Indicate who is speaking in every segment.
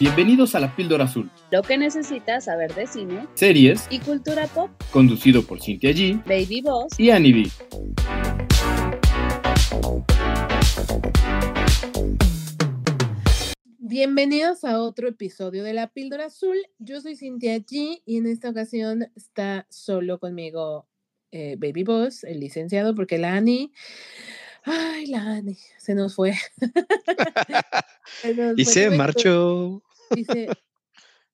Speaker 1: Bienvenidos a La Píldora Azul,
Speaker 2: Lo que necesitas saber de cine
Speaker 1: series
Speaker 2: y cultura pop.
Speaker 1: conducido por Cintia G
Speaker 2: Baby Boss.
Speaker 1: y Annie B.
Speaker 3: Bienvenidos a otro episodio de La Píldora Azul. Yo soy Cintia G y en esta ocasión está solo conmigo eh, Baby Boss, el licenciado, porque la Ani. Ay, la Ani, se nos fue. Se nos
Speaker 4: Y
Speaker 3: fue,
Speaker 4: se marchó.
Speaker 3: Dice,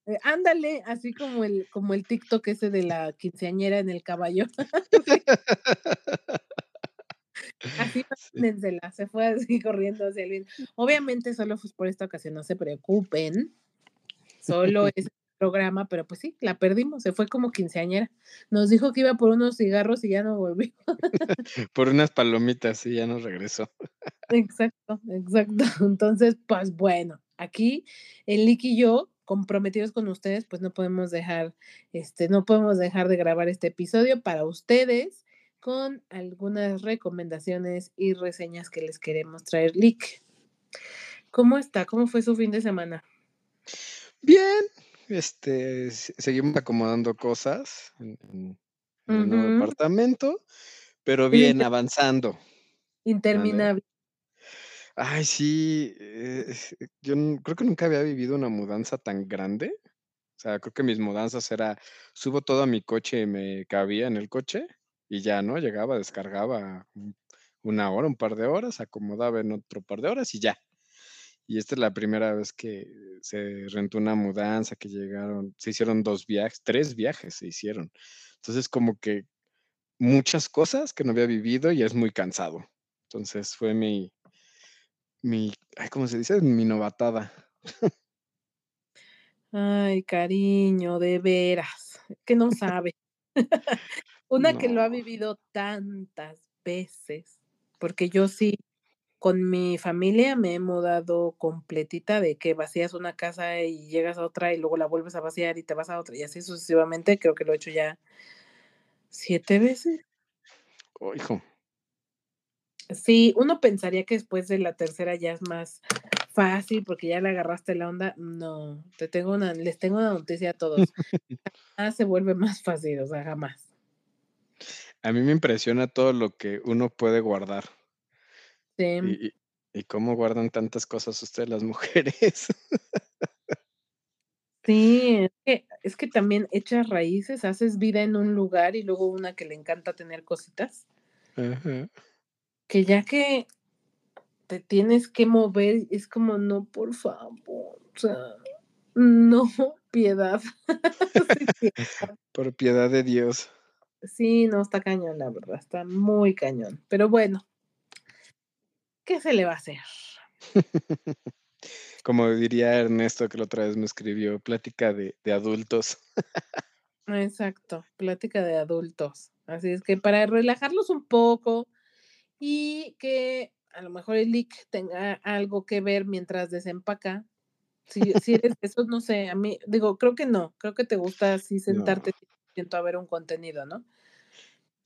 Speaker 3: eh, ándale, así como el, como el TikTok ese de la quinceañera en el caballo. Así imagínensela, se fue así corriendo hacia el viento. Obviamente solo fue por esta ocasión, no se preocupen. Solo es programa, pero pues sí, la perdimos, se fue como quinceañera. Nos dijo que iba por unos cigarros y ya no volvió.
Speaker 4: Por unas palomitas y ya nos regresó.
Speaker 3: Exacto, exacto. Entonces, pues bueno, aquí el Lick y yo, comprometidos con ustedes, pues no podemos dejar, este, no podemos dejar de grabar este episodio para ustedes con algunas recomendaciones y reseñas que les queremos traer. Lick, ¿cómo está? ¿Cómo fue su fin de semana?
Speaker 4: Bien, este, seguimos acomodando cosas en, en- el nuevo departamento, pero bien,
Speaker 3: inter-
Speaker 4: avanzando.
Speaker 3: Interminable.
Speaker 4: Ay, sí, eh, yo creo que nunca había vivido una mudanza tan grande. O sea, creo que mis mudanzas era, subo todo a mi coche y me cabía en el coche y ya, ¿no? Llegaba, descargaba un- una hora, un par de horas, acomodaba en otro par de horas y ya. Y esta es la primera vez que se rentó una mudanza, que llegaron, se hicieron dos viajes, tres viajes se hicieron. Entonces, como que muchas cosas que no había vivido y es muy cansado. Entonces, fue mi, mi, ay, ¿cómo se dice? Mi novatada.
Speaker 3: Ay, cariño, de veras, que no sabe. Una que lo ha vivido tantas veces, porque yo sí, con mi familia me he mudado completita de que vacías una casa y llegas a otra y luego la vuelves a vaciar y te vas a otra y así sucesivamente. Creo que lo he hecho ya siete veces.
Speaker 4: Oh, hijo,
Speaker 3: Sí, uno pensaría que después de la tercera ya es más fácil porque ya le agarraste la onda. No, te tengo una, les tengo una noticia a todos. Jamás se vuelve más fácil, o sea, jamás.
Speaker 4: a mí me impresiona todo lo que uno puede guardar
Speaker 3: Sí.
Speaker 4: y, cómo guardan tantas cosas ustedes las mujeres.
Speaker 3: Sí, es que, es que también echas raíces, haces vida en un lugar y luego una que le encanta tener cositas,
Speaker 4: Ajá.
Speaker 3: que ya que te tienes que mover, es como, no, por favor, o sea, no, piedad. Sí, piedad.
Speaker 4: Por piedad de Dios.
Speaker 3: Sí, no, está cañón, la verdad, está muy cañón. Pero bueno, ¿qué se le va a hacer?
Speaker 4: Como diría Ernesto, que la otra vez me escribió, plática de, de adultos.
Speaker 3: Exacto, plática de adultos. Así es que para relajarlos un poco y que a lo mejor el leak tenga algo que ver mientras desempaca. Si, si eres de esos, no sé, a mí, digo, creo que no, creo que te gusta así
Speaker 4: No.
Speaker 3: sentarte siento a ver un contenido, ¿no?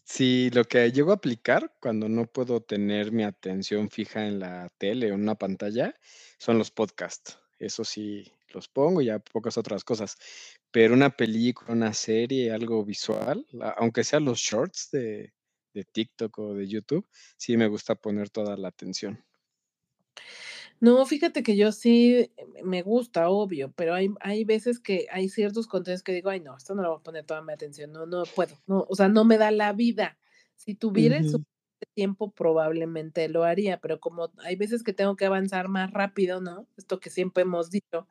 Speaker 4: Sí, lo que llego a aplicar cuando no puedo tener mi atención fija en la tele o en una pantalla son los podcasts. Eso sí, los pongo y ya pocas otras cosas. Pero una película, una serie, algo visual, aunque sean los shorts de, de TikTok o de YouTube, sí me gusta poner toda la atención.
Speaker 3: No, fíjate que yo sí me gusta, obvio, pero hay, hay veces que hay ciertos contenidos que digo, ay, no, esto no lo voy a poner toda mi atención, no, no puedo, no, o sea, no me da la vida. Si tuviera suficiente tiempo, probablemente lo haría, pero como hay veces que tengo que avanzar más rápido, ¿no? Esto que siempre hemos dicho,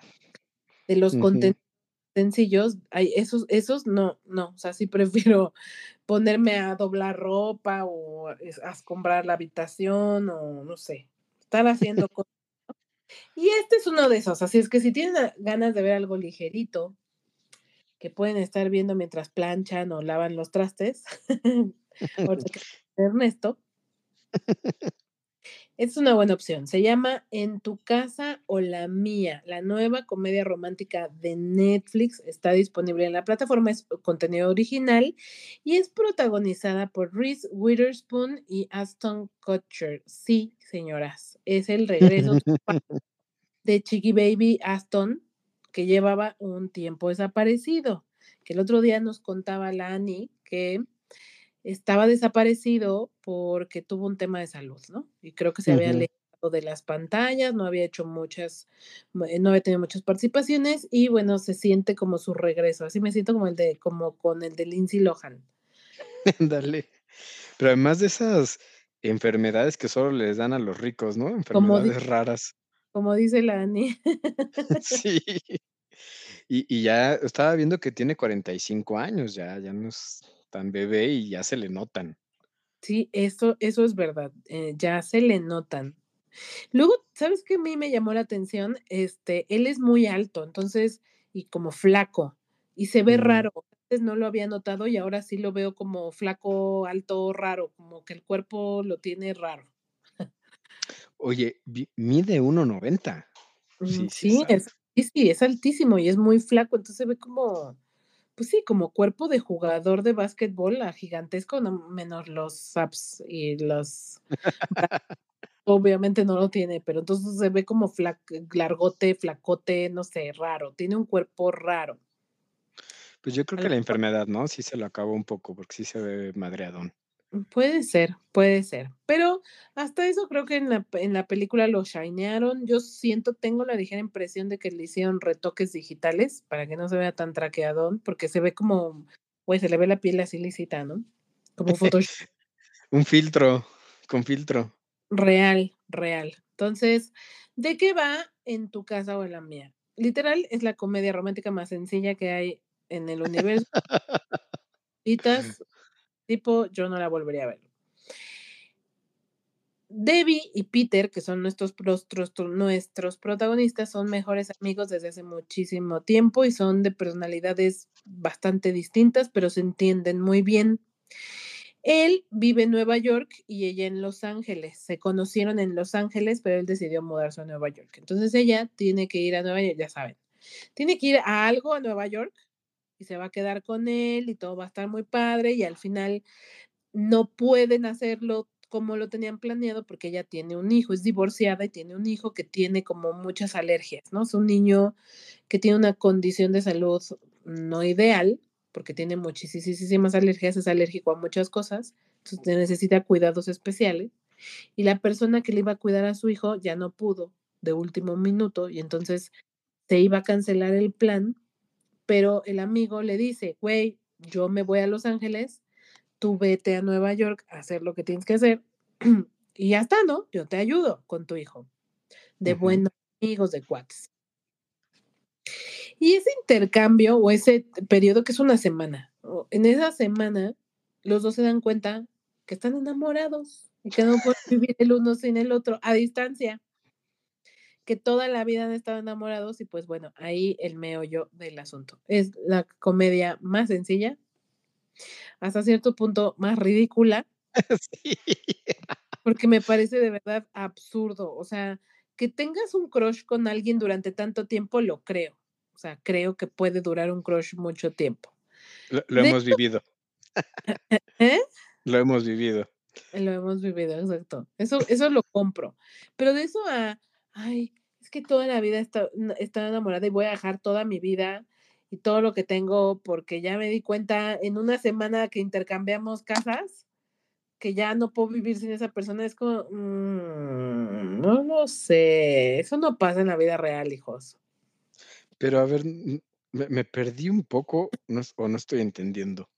Speaker 3: de los contenidos sencillos, hay esos, esos no, no, o sea, sí prefiero ponerme a doblar ropa o a escombrar la habitación o no sé, estar haciendo cosas. Y este es uno de esos, así es que si tienen ganas de ver algo ligerito, que pueden estar viendo mientras planchan o lavan los trastes, Ernesto, es una buena opción. Se llama En tu casa o la mía, la nueva comedia romántica de Netflix. Está disponible en la plataforma, es contenido original y es protagonizada por Reese Witherspoon y Aston Kutcher. Sí, señoras, es el regreso de Chiqui Baby Aston que llevaba un tiempo desaparecido. Que el otro día nos contaba la Ani que estaba desaparecido porque tuvo un tema de salud, ¿no? Y creo que se había alejado de las pantallas, no había hecho muchas, eh, no había tenido muchas participaciones y bueno, se siente como su regreso. Así me siento como el de, como con el de Lindsay Lohan.
Speaker 4: Ándale. Pero además de esas enfermedades que solo les dan a los ricos, ¿no?
Speaker 3: Como
Speaker 4: Enfermedades raras.
Speaker 3: como dice la Ani.
Speaker 4: Sí. Y y ya estaba viendo que tiene 45 años, ya ya no es tan bebé y ya se le notan.
Speaker 3: Sí, eso eso es verdad, eh, ya se le notan. Luego, ¿sabes qué a mí me llamó la atención? Este, él es muy alto, entonces, y como flaco, y se ve
Speaker 4: Mm.
Speaker 3: raro. Antes no lo había notado y ahora sí lo veo como flaco, alto, raro, como que el cuerpo lo tiene raro.
Speaker 4: Oye, mide 1.90.
Speaker 3: Mm,
Speaker 4: Sí, sí
Speaker 3: sí, es sí, sí, es altísimo y es muy flaco, entonces se ve como, pues sí, como cuerpo de jugador de basquetbol, ah, gigantesco, no menos los abs y los obviamente no lo tiene, pero entonces se ve como flac largote, flacote, no sé, raro, tiene un cuerpo raro.
Speaker 4: Pues yo creo
Speaker 3: A
Speaker 4: que la enfermedad, ¿no? Sí se lo acabó un poco, porque sí se ve madreadón.
Speaker 3: Puede ser, puede ser, pero hasta eso creo que en la en la película lo shinearon. Yo siento, tengo la ligera impresión de que le hicieron retoques digitales para que no se vea tan traqueadón, porque se ve como, pues, se le ve la piel así lisita, ¿no? Como Photoshop.
Speaker 4: Un filtro, con filtro.
Speaker 3: Real, real. Entonces, ¿de qué va En tu casa o en la mía? Literal, es la comedia romántica más sencilla que hay en el universo. Citas, tipo, yo no la volvería a ver. Debbie y Peter, que son nuestros prostros nuestros protagonistas, son mejores amigos desde hace muchísimo tiempo y son de personalidades bastante distintas, pero se entienden muy bien. Él vive en Nueva York y ella en Los Ángeles. Se conocieron en Los Ángeles, pero él decidió mudarse a Nueva York. Entonces ella tiene que ir a Nueva York, ya saben, tiene que ir a algo a Nueva York se va a quedar con él y todo va a estar muy padre y al final no pueden hacerlo como lo tenían planeado porque ella tiene un hijo, es divorciada y tiene un hijo que tiene como muchas alergias, ¿no? Es un niño que tiene una condición de salud no ideal, porque tiene muchisisísimas alergias, es alérgico a muchas cosas, entonces necesita cuidados especiales. Y la persona que le iba a cuidar a su hijo ya no pudo de último minuto y entonces se iba a cancelar el plan, pero el amigo le dice: "Güey, yo me voy a Los Ángeles, tú vete a Nueva York a hacer lo que tienes que hacer y ya está, ¿no? Yo te ayudo con tu hijo". De buenos amigos, de cuates. Y ese intercambio o ese periodo que es una semana, en esa semana los 2 se dan cuenta que están enamorados y que no pueden vivir el uno sin el otro a distancia. Que toda la vida han estado enamorados y, pues, bueno, ahí el meollo del asunto. Es la comedia más sencilla hasta cierto punto más ridícula.
Speaker 4: Sí.
Speaker 3: Porque me parece de verdad absurdo, o sea, que tengas un crush con alguien durante tanto tiempo, lo creo. O sea, creo que puede durar un crush mucho tiempo.
Speaker 4: Lo lo hemos
Speaker 3: hecho
Speaker 4: vivido.
Speaker 3: ¿Eh? ¿Eh?
Speaker 4: Lo hemos vivido.
Speaker 3: Lo hemos vivido, exacto. Eso eso lo compro. Pero de eso a, ay, es que toda la vida estado enamorada y voy a dejar toda mi vida y todo lo que tengo, porque ya me di cuenta en una semana que intercambiamos casas, que ya no puedo vivir sin esa persona, es como, mm, no lo sé, eso no pasa en la vida real, hijos.
Speaker 4: Pero a ver, me me perdí un poco, no o no estoy entendiendo.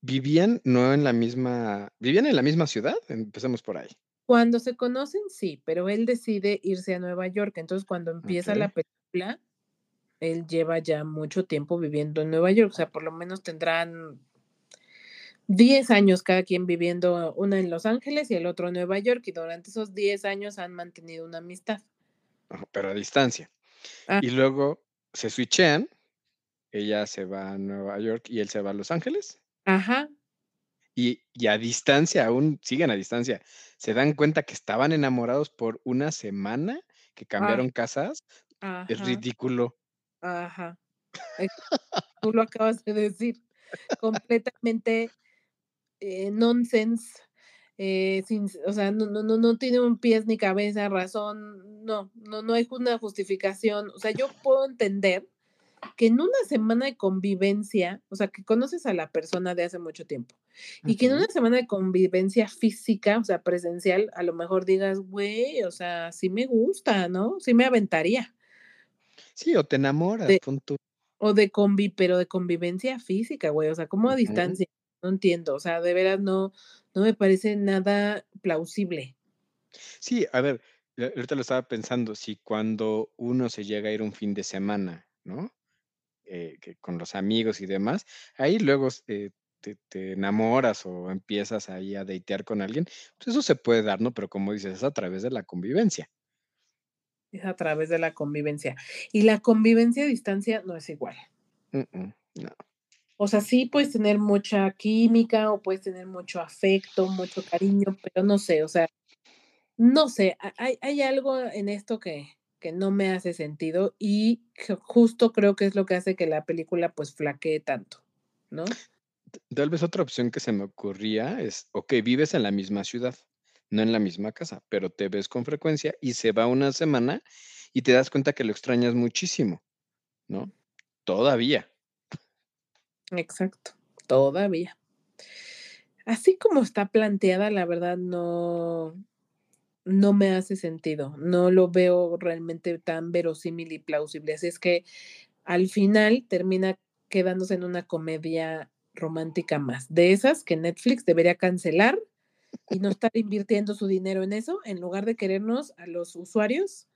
Speaker 4: ¿Vivían no en la misma vivían en la misma ciudad? Empecemos por ahí.
Speaker 3: Cuando se conocen, sí, pero él decide irse a Nueva York. Entonces, cuando empieza la película, él lleva ya mucho tiempo viviendo en Nueva York, o sea, por lo menos tendrán 10 años cada quien viviendo, una en Los Ángeles y el otro en Nueva York, y durante esos 10 años han mantenido una amistad.
Speaker 4: Pero a distancia.
Speaker 3: Ah.
Speaker 4: Y luego se switchean, ella se va a Nueva York y él se va a Los Ángeles.
Speaker 3: Ajá.
Speaker 4: Y y a distancia, aún siguen a distancia, ¿se dan cuenta que estaban enamorados por una semana, que cambiaron casas? Es ridículo.
Speaker 3: Ajá. Tú lo acabas de decir, completamente, eh, nonsense, eh, sin, o sea, no, no, no, no tiene un pies ni cabeza, razón, no, no, no hay una justificación. O sea, yo puedo entender que en una semana de convivencia, o sea, que conoces a la persona de hace mucho tiempo, y que en una semana de convivencia física, o sea, presencial, a lo mejor digas, güey, o sea, sí me gusta, ¿no? Sí me aventaría.
Speaker 4: Sí, o te enamoras,
Speaker 3: De, o de convi, pero de convivencia física, güey, o sea, como a distancia, no entiendo, o sea, de veras no, no me parece nada plausible.
Speaker 4: Sí, a ver, eh, ahorita lo estaba pensando, si cuando uno se llega a ir un fin de semana, ¿no? Eh, que con los amigos y demás, ahí luego eh, te, te enamoras o empiezas ahí a datear con alguien, pues eso se puede dar, ¿no? Pero como dices, es a través de la convivencia.
Speaker 3: Es a través de la convivencia. Y la convivencia a distancia no es igual.
Speaker 4: No.
Speaker 3: O sea, sí puedes tener mucha química o puedes tener mucho afecto, mucho cariño, pero no sé, o sea, no sé, ha- hay, hay algo en esto que, que no me hace sentido y justo creo que es lo que hace que la película pues flaquee tanto, ¿no?
Speaker 4: Tal vez otra opción que se me ocurría es, ok, vives en la misma ciudad, no en la misma casa, pero te ves con frecuencia y se va una semana y te das cuenta que lo extrañas muchísimo, ¿no? Todavía.
Speaker 3: Exacto, todavía. Así como está planteada, la verdad no, no me hace sentido, no lo veo realmente tan verosímil y plausible. Así es que al final termina quedándose en una comedia romántica más, de esas que Netflix debería cancelar y no estar invirtiendo su dinero en eso, en lugar de querernos a los usuarios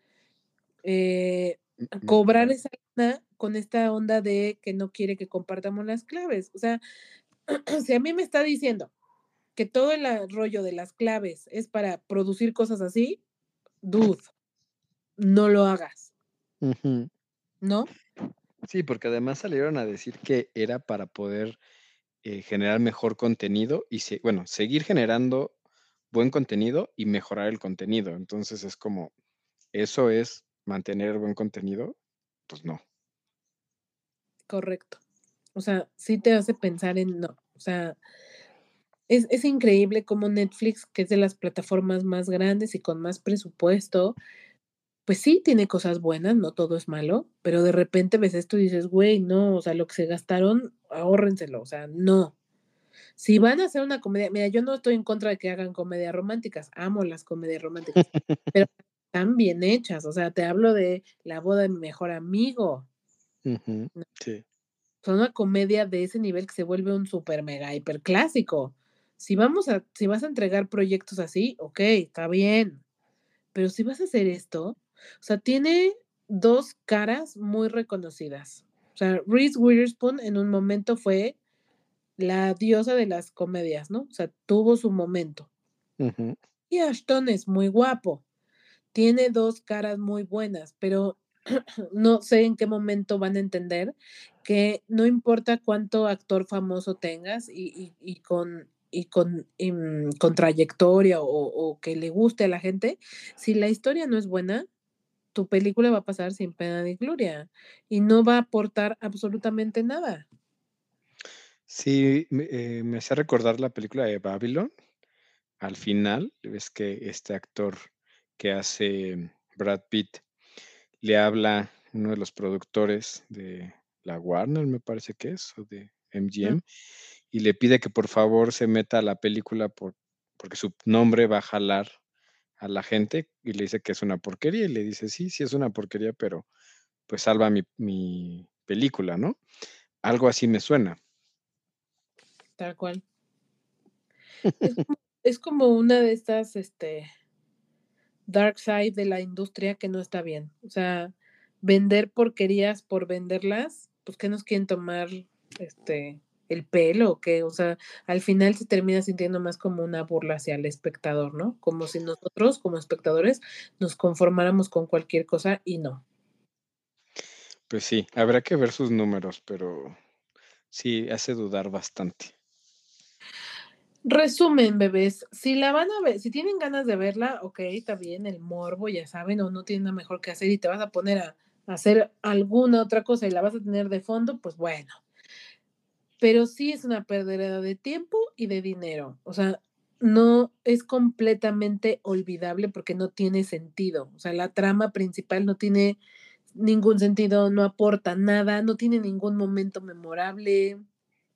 Speaker 3: eh,
Speaker 4: M- me-
Speaker 3: cobrar esa lana con esta onda de que no quiere que compartamos las claves. O sea, si a mí me está diciendo que todo el rollo de las claves es para producir cosas así, dude, no lo hagas. ¿no?
Speaker 4: Sí, porque además salieron a decir que era para poder eh, generar mejor contenido y, se- bueno, seguir generando buen contenido y mejorar el contenido. Entonces es como, ¿eso es mantener buen contenido? Pues no.
Speaker 3: Correcto. O sea, sí te hace pensar en no. O sea, es, es increíble cómo Netflix, que es de las plataformas más grandes y con más presupuesto, pues sí tiene cosas buenas, no todo es malo, pero de repente ves esto y dices, güey, no, o sea, lo que se gastaron, ahórrenselo, o sea, no. Si van a hacer una comedia, mira, yo no estoy en contra de que hagan comedias románticas, amo las comedias románticas, pero están bien hechas, o sea, te hablo de la boda de mi mejor amigo,
Speaker 4: Ujú,
Speaker 3: ¿no?
Speaker 4: Sí.
Speaker 3: son una comedia de ese nivel que se vuelve un super mega hiper clásico. Si vamos a, si vas a entregar proyectos así, ok, está bien, pero si vas a hacer esto, o sea, tiene dos caras muy reconocidas. O sea, Reese Witherspoon en un momento fue la diosa de las comedias, ¿no? O sea, tuvo su momento. Y Ashton es muy guapo, tiene dos caras muy buenas, pero no sé en qué momento van a entender que no importa cuánto actor famoso tengas y, y- y con, y con, y, mm, con trayectoria o, o que le guste a la gente, si la historia no es buena, tu película va a pasar sin pena ni gloria y no va a aportar absolutamente nada.
Speaker 4: Sí, me, eh, me hace recordar la película de Babylon. Al final, ves que este actor que hace Brad Pitt le habla a uno de los productores de la Warner, me parece que es, o de MGM, y le pide que por favor se meta a la película por, porque su nombre va a jalar a la gente y le dice que es una porquería y le dice, sí, sí es una porquería, pero pues salva mi, mi película, ¿no? Algo así me suena.
Speaker 3: Tal cual. Es como, es como una de estas, este, dark side de la industria que no está bien. O sea, vender porquerías por venderlas, pues que nos quieren tomar este el pelo o qué, o sea, al final se termina sintiendo más como una burla hacia el espectador, ¿no? Como si nosotros como espectadores nos conformáramos con cualquier cosa y no.
Speaker 4: Pues sí, habrá que ver sus números, pero sí hace dudar bastante.
Speaker 3: Resumen, bebés, si la van a ver, si tienen ganas de verla, ok, está bien, el morbo, ya saben, o no tienen nada mejor que hacer y te vas a poner a, a hacer alguna otra cosa y la vas a tener de fondo, pues bueno. Pero sí es una pérdida de tiempo y de dinero. O sea, no es completamente olvidable porque no tiene sentido. O sea, la trama principal no tiene ningún sentido, no aporta nada, no tiene ningún momento memorable.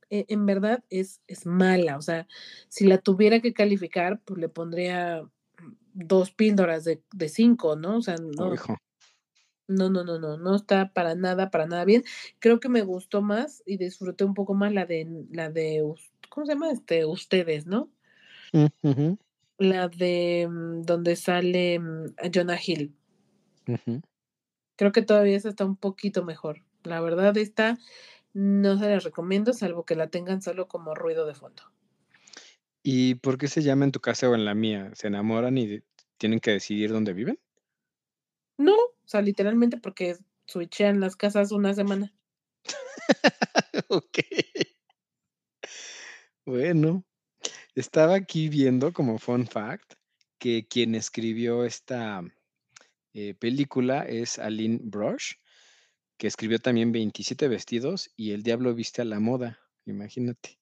Speaker 3: E- en verdad es, es mala. O sea, si la tuviera que calificar, pues le pondría dos píldoras de, de cinco, ¿no? O sea,
Speaker 4: Oh,
Speaker 3: no,
Speaker 4: hijo.
Speaker 3: No, no, no, no, no está para nada, para nada bien. Creo que me gustó más y disfruté un poco más la de la de ¿cómo se llama? Este, ustedes, ¿no?
Speaker 4: Mm,
Speaker 3: La de mm, donde sale mm, Jonah Hill. Creo que todavía esa está un poquito mejor. La verdad, esta no se las recomiendo, salvo que la tengan solo como ruido de fondo.
Speaker 4: ¿Y por qué se llama en tu casa o en la mía? ¿Se enamoran y tienen que decidir dónde viven?
Speaker 3: No, o sea, literalmente porque switchean las casas una semana.
Speaker 4: Ok. Bueno, estaba aquí viendo como fun fact que quien escribió esta eh, película es Aline Brosh, que escribió también 27 vestidos y El diablo viste a la moda, imagínate.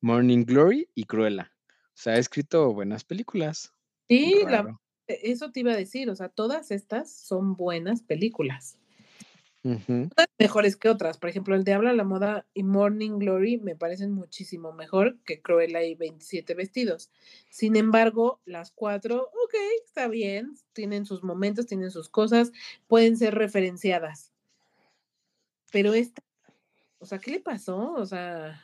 Speaker 4: Morning Glory y Cruella. O sea, ha escrito buenas películas.
Speaker 3: Sí, la-. Eso te iba a decir, o sea, todas estas son buenas películas. Unas mejores que otras. Por ejemplo, El Diablo a la Moda y Morning Glory me parecen muchísimo mejor que Cruella y 27 vestidos. Sin embargo, las cuatro, ok, está bien, tienen sus momentos, tienen sus cosas, pueden ser referenciadas. Pero esta, o sea, ¿qué le pasó? O sea,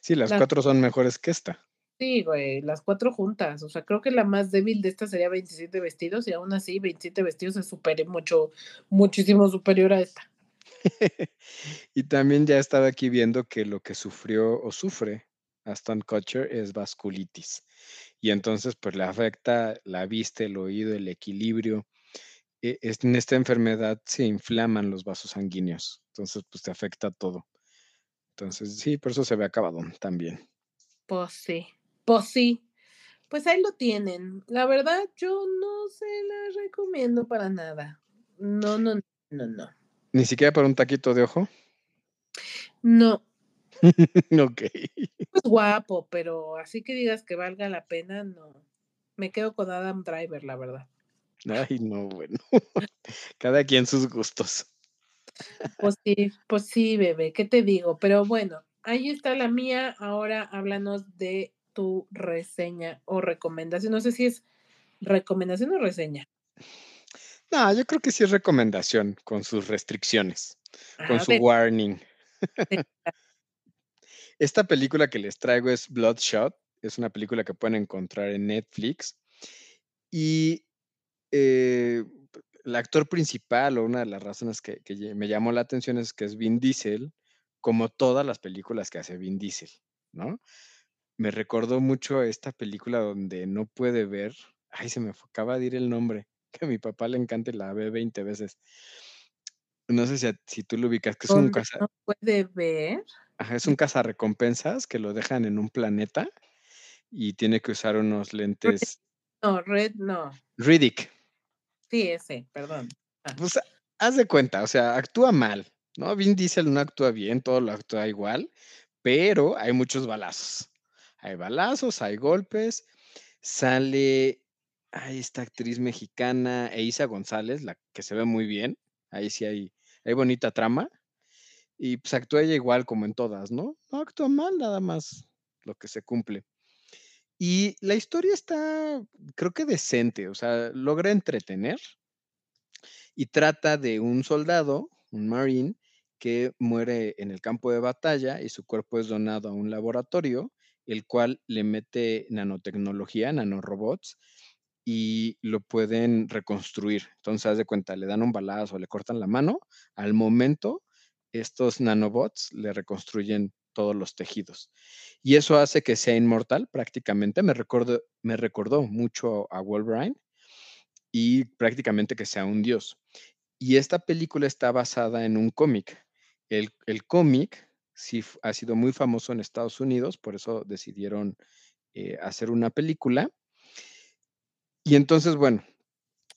Speaker 4: Sí, las
Speaker 3: Las-
Speaker 4: cuatro son mejores que esta.
Speaker 3: Sí, güey, las cuatro juntas. O sea, creo que la más débil de esta sería 27 vestidos y aún así 27 vestidos es super, mucho, muchísimo superior a esta.
Speaker 4: y también ya estaba aquí viendo que lo que sufrió o sufre Aston Kutcher es vasculitis. Y entonces, pues le afecta la vista, el oído, el equilibrio. E- En esta enfermedad se inflaman los vasos sanguíneos. Entonces, pues te afecta todo. Entonces, sí, por eso se ve acabado también.
Speaker 3: Pues sí, pues sí. Pues ahí lo tienen. La verdad, yo no se las recomiendo para nada. No, no, no, no.
Speaker 4: Ni siquiera para un taquito de ojo.
Speaker 3: No,
Speaker 4: ok.
Speaker 3: es guapo, pero así que digas que valga la pena, no. Me quedo con Adam Driver, la verdad.
Speaker 4: Ay, no, bueno. Cada quien sus gustos.
Speaker 3: Pues sí, pues sí, bebé, ¿qué te digo? Pero bueno, ahí está la mía. Ahora háblanos de tu reseña o recomendación. No sé si es recomendación o reseña.
Speaker 4: No, yo creo que sí es recomendación con sus restricciones, con
Speaker 3: A
Speaker 4: su warning. Esta película que les traigo es Bloodshot. Es una película que pueden encontrar en Netflix. Y eh, el actor principal, o una de las razones que, que me llamó la atención es que es Vin Diesel, como todas las películas que hace Vin Diesel, ¿no? Me recordó mucho esta película donde no puede ver. Ay, se me acaba de ir el nombre, que a mi papá le encanta y la ve 20 veces. No sé si, a- si tú lo ubicas, que es un caza,
Speaker 3: no puede ver.
Speaker 4: ajá, es un cazarrecompensas que lo dejan en un planeta y tiene que usar unos lentes
Speaker 3: No, Red, no.
Speaker 4: Riddick.
Speaker 3: Sí, ese, perdón. Ah.
Speaker 4: Pues haz de cuenta, o sea, actúa mal, ¿no? Vin Diesel no actúa bien, todo lo actúa igual, pero hay muchos balazos. Hay balazos, hay golpes. Sale, hay esta actriz mexicana, Eiza González, la que se ve muy bien. Ahí sí hay, hay bonita trama. Y pues actúa ella igual como en todas, ¿no? No actúa mal, nada más lo que se cumple. Y la historia está, creo que decente, o sea, logra entretener y trata de un soldado, un marine, que muere en el campo de batalla y su cuerpo es donado a un laboratorio, el cual le mete nanotecnología, nanorobots, y lo pueden reconstruir. Entonces, haz de cuenta, le dan un balazo, le cortan la mano, al momento, estos nanobots le reconstruyen todos los tejidos. Y eso hace que sea inmortal prácticamente. Me, recordó, me recordó mucho a Wolverine y prácticamente que sea un dios. Y esta película está basada en un cómic. El cómic sí ha sido muy famoso en Estados Unidos, por eso decidieron eh, hacer una película. Y entonces, bueno,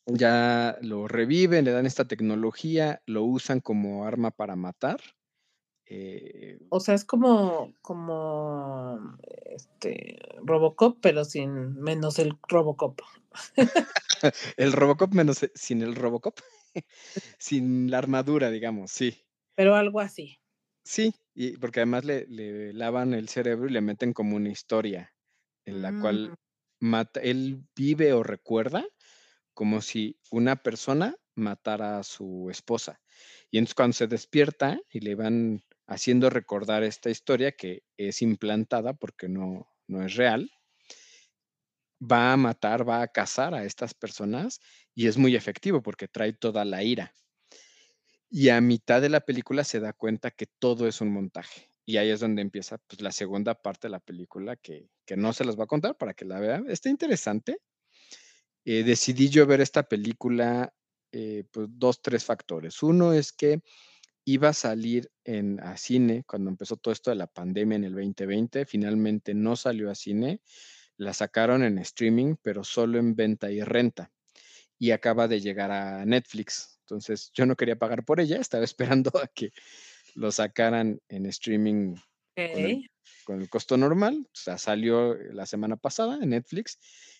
Speaker 4: ya lo reviven, le dan esta tecnología, lo usan como arma para matar Eh,
Speaker 3: O sea, es como, como este Robocop, pero sin menos el Robocop.
Speaker 4: el Robocop menos sin el Robocop, sin la armadura, digamos, sí.
Speaker 3: Pero algo así.
Speaker 4: Sí, y porque además le, le lavan el cerebro y le meten como una historia en la cual
Speaker 3: Mm,
Speaker 4: mata, él vive o recuerda como si una persona matara a su esposa. Y entonces cuando se despierta y le van haciendo recordar esta historia que es implantada porque no, no es real, va a matar, va a cazar a estas personas y es muy efectivo porque trae toda la ira. Y a mitad de la película se da cuenta que todo es un montaje. Y ahí es donde empieza pues, la segunda parte de la película que, que no se las va a contar para que la vean. Está interesante. Eh, decidí yo ver esta película eh, pues dos, tres factores. Uno es que iba a salir en, a cine cuando empezó todo esto de la pandemia en el 2020. Finalmente no salió a cine. La sacaron en streaming, pero solo en venta y renta. Y acaba de llegar a Netflix. Entonces yo no quería pagar por ella, estaba esperando a que lo sacaran en streaming con el,
Speaker 3: ok.
Speaker 4: con el costo normal. O sea, salió la semana pasada en Netflix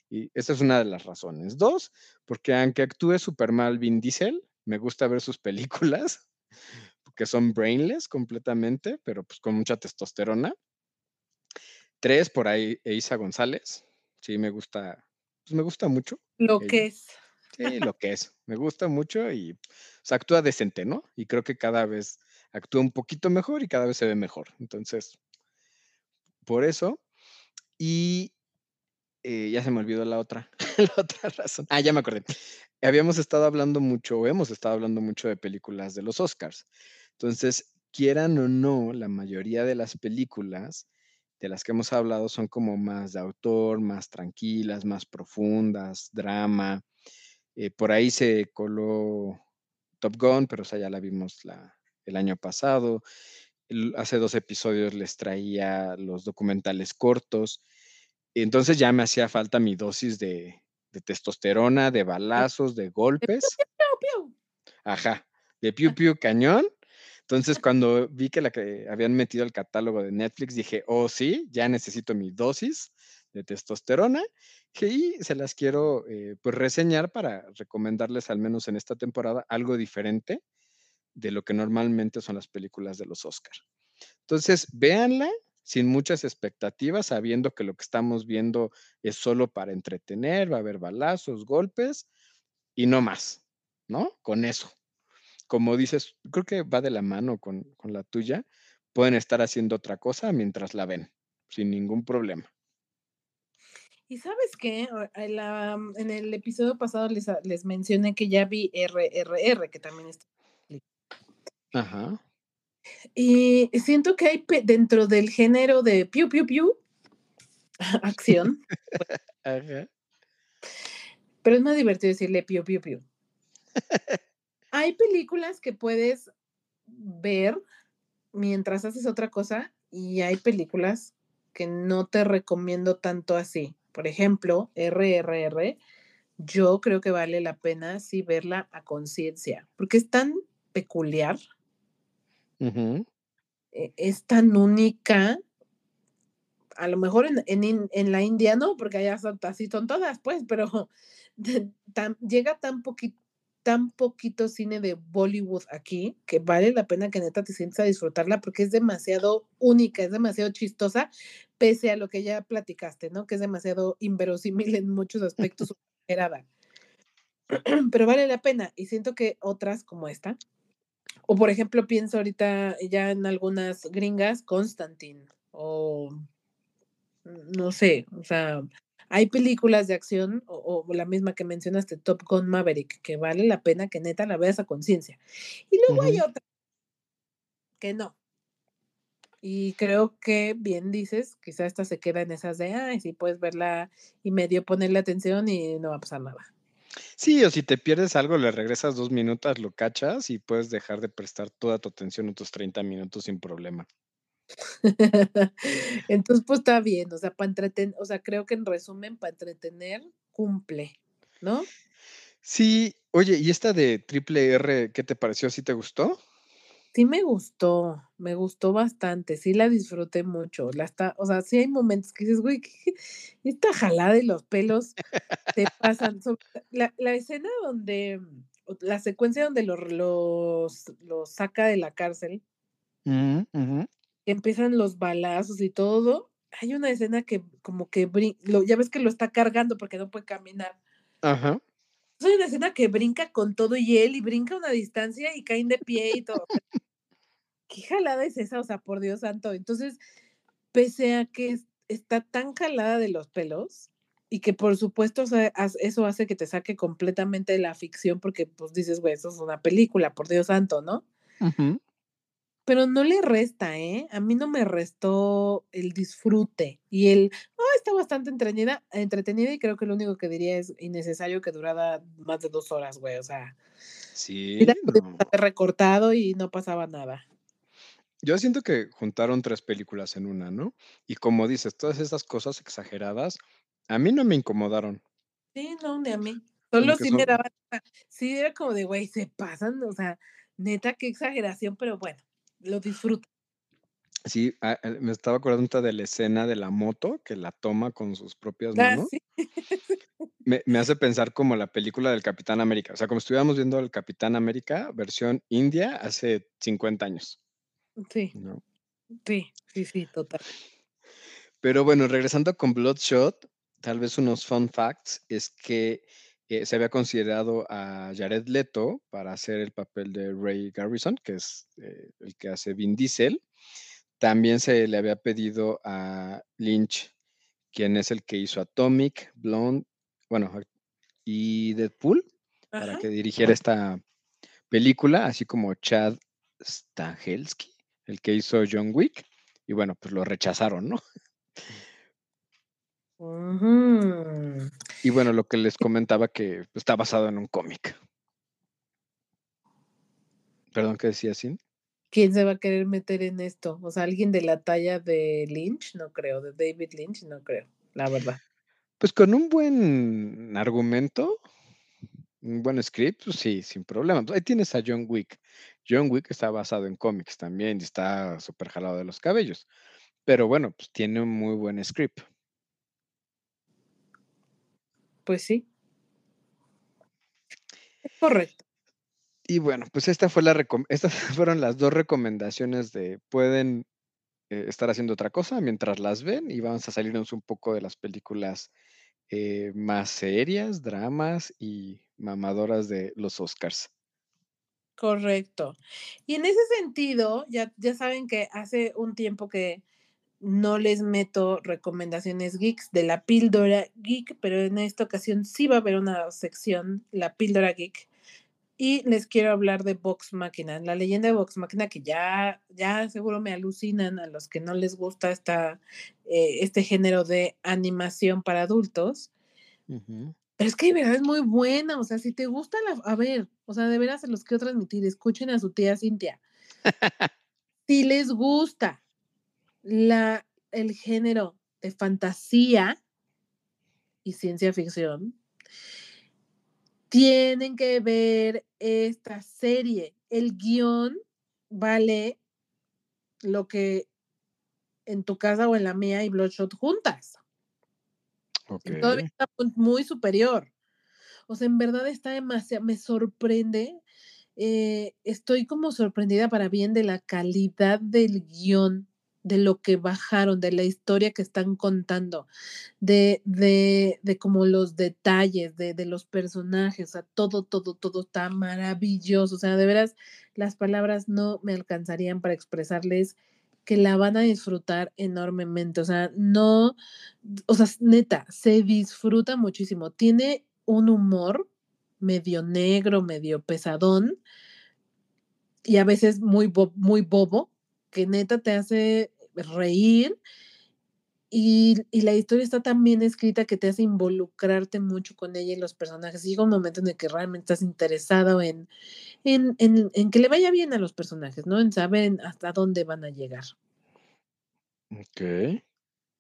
Speaker 4: y esa es una de las razones. Dos, porque aunque actúe super mal Vin Diesel, me gusta ver sus películas, porque son brainless completamente, pero pues con mucha testosterona. Tres, por ahí Eiza González. Sí, me gusta, pues me gusta mucho
Speaker 3: Lo
Speaker 4: ella.
Speaker 3: que es.
Speaker 4: Sí, lo que es. Me gusta mucho y actúa decente, ¿no? Y creo que cada vez actúa un poquito mejor y cada vez se ve mejor. Entonces, por eso. Y eh, ya se me olvidó la otra, la otra razón. Ah, ya me acordé. Habíamos estado hablando mucho, o hemos estado hablando mucho de películas de los Oscars. Entonces, quieran o no, la mayoría de las películas de las que hemos hablado son como más de autor, más tranquilas, más profundas, drama. Eh, por ahí se coló Top Gun, pero esa ya la vimos la, el año pasado. El- hace dos episodios les traía los documentales cortos. Entonces ya me hacía falta mi dosis de, de testosterona, de balazos, de golpes. Ajá, de piu piu cañón. Entonces, cuando vi que la que habían metido al catálogo de Netflix, dije, oh sí, ya necesito mi dosis de testosterona que- y se las quiero eh, pues reseñar para recomendarles al menos en esta temporada algo diferente de lo que normalmente son las películas de los Oscar. Entonces, véanla sin muchas expectativas, sabiendo que lo que estamos viendo es solo para entretener, va a haber balazos, golpes y no más, ¿no? Con eso como dices, creo que va de la mano con, con la tuya, pueden estar haciendo otra cosa mientras la ven, sin ningún problema.
Speaker 3: Y sabes qué, O- en, la- en el episodio pasado les, les mencioné que ya vi RRR, que también está.
Speaker 4: Ajá.
Speaker 3: Y siento que hay dentro del género de piu piu piu, acción,
Speaker 4: Ajá.
Speaker 3: pero es más divertido decirle piu piu piu. Hay películas que puedes ver mientras haces otra cosa y hay películas que no te recomiendo tanto así. Por ejemplo, RRR, yo creo que vale la pena sí verla a conciencia, porque es tan peculiar,
Speaker 4: Ujú.
Speaker 3: eh, es tan única. A lo mejor en, en in- en la India no, porque allá son, así son todas, pues, pero tan- llega tan poquito tan poquito cine de Bollywood aquí que vale la pena que neta te sientes a disfrutarla porque es demasiado única, es demasiado chistosa, pese a lo que ya platicaste, ¿no? Que es demasiado inverosímil en muchos aspectos. exagerada. Pero vale la pena y siento que otras como esta, o por ejemplo pienso ahorita ya en algunas gringas, Constantine, o no sé, o sea, hay películas de acción o, o la misma que mencionaste, Top Gun Maverick, que vale la pena que neta la veas a conciencia. Y luego hay otra que no. Y creo que bien dices, quizá esta se queda en esas de, ay, sí puedes verla y medio ponerle atención y no va a pasar nada.
Speaker 4: Sí, o si te pierdes algo, le regresas dos minutos, lo cachas y puedes dejar de prestar toda tu atención otros 30 minutos sin problema.
Speaker 3: Entonces, pues está bien, o sea, para entretener, o sea, creo que en resumen, para entretener, cumple, ¿no?
Speaker 4: Sí, oye, ¿y esta de Triple R, qué te pareció? ¿Sí te gustó?
Speaker 3: Sí me gustó, me gustó bastante, sí la disfruté mucho. La está, o sea, sí hay momentos que dices, güey, ¿qué- esta jalada de los pelos te pasan. La, la escena donde, la secuencia donde los, los, los saca de la cárcel, que empiezan los balazos y todo, hay una escena que como que, brin- lo, ya ves que lo está cargando porque no puede caminar.
Speaker 4: Ajá.
Speaker 3: Hay una escena que brinca con todo y él y brinca a una distancia y caen de pie y todo. ¿Qué jalada es esa? O sea, por Dios santo. Entonces, pese a que es- está tan jalada de los pelos y que por supuesto o sea, eso hace que te saque completamente de la ficción porque pues dices, güey, eso es una película, por Dios santo, ¿no?
Speaker 4: Ujú.
Speaker 3: Pero no le resta, ¿eh? A mí no me restó el disfrute y el, ah, está bastante entretenida, entretenida y creo que lo único que diría es innecesario que durara más de dos horas, güey. O sea, sí pudimos
Speaker 4: no.
Speaker 3: recortado y no pasaba nada.
Speaker 4: Yo siento que juntaron tres películas en una, ¿no? Y como dices, todas esas cosas exageradas, a mí no me incomodaron.
Speaker 3: Sí, no, ni a mí. Solo sí me daba, sí era como de, güey, se pasan, o sea, neta, qué exageración, pero bueno, lo disfruto.
Speaker 4: sí, me estaba acordando de la escena de la moto que la toma con sus propias
Speaker 3: Ah,
Speaker 4: manos.
Speaker 3: sí,
Speaker 4: Me, me hace pensar como la película del Capitán América. O sea, como estuviéramos viendo el Capitán América versión India hace 50 años,
Speaker 3: sí,
Speaker 4: ¿no?
Speaker 3: sí, sí, sí, total.
Speaker 4: Pero bueno, regresando con Bloodshot, tal vez unos fun facts es que eh, se había considerado a Jared Leto para hacer el papel de Ray Garrison, que es eh, el que hace Vin Diesel. También se le había pedido a Lynch, quien es el que hizo Atomic, Blonde, bueno, y Deadpool, para que dirigiera esta película, así como Chad Stahelski, el que hizo John Wick. Y bueno, pues lo rechazaron, ¿no? Y bueno, lo que les comentaba que está basado en un cómic. Perdón, ¿qué decía Sin?
Speaker 3: ¿Quién se va a querer meter en esto? O sea, alguien de la talla de Lynch, no creo, de David Lynch, no creo, la verdad.
Speaker 4: Pues con un buen argumento, un buen script, pues sí, sin problema. Pues ahí tienes a John Wick. John Wick está basado en cómics también y está súper jalado de los cabellos. Pero bueno, pues tiene un muy buen script.
Speaker 3: Pues sí, es correcto.
Speaker 4: Y bueno, pues esta fue la estas fueron las dos recomendaciones de pueden eh, estar haciendo otra cosa mientras las ven y vamos a salirnos un poco de las películas eh, más serias, dramas y mamadoras de los Oscars.
Speaker 3: Correcto. Y en ese sentido, ya, ya saben que hace un tiempo que no les meto recomendaciones geeks de la píldora geek, pero en esta ocasión sí va a haber una sección, la píldora geek. Y les quiero hablar de Vox Machina, la leyenda de Vox Machina, que ya, ya seguro me alucinan a los que no les gusta esta, eh, este género de animación para adultos. Pero es que de verdad es muy buena, o sea, si te gusta la, a ver, o sea, de veras se los quiero transmitir, escuchen a su tía Cintia. Si les gusta la, el género de fantasía y ciencia ficción, tienen que ver esta serie. El guion vale lo que en tu casa o en la mía y Bloodshot juntas. Todavía está muy- muy superior. O sea, en verdad está demasiado, me sorprende. eh, estoy como sorprendida para bien de la calidad del guion, de lo que bajaron, de la historia que están contando, de, de, de como los detalles, de, de los personajes, o sea, todo, todo, todo está maravilloso. O sea, de veras, las palabras no me alcanzarían para expresarles que la van a disfrutar enormemente. O sea, no, o sea, neta, se disfruta muchísimo. Tiene un humor medio negro, medio pesadón y a veces muy, bo- muy bobo, que neta te hace reír. Y, y la historia está tan bien escrita que te hace involucrarte mucho con ella y los personajes. Y llega un momento en el que realmente estás interesado en, en, en, en que le vaya bien a los personajes, ¿no? En saber hasta dónde van a llegar.
Speaker 4: Ok.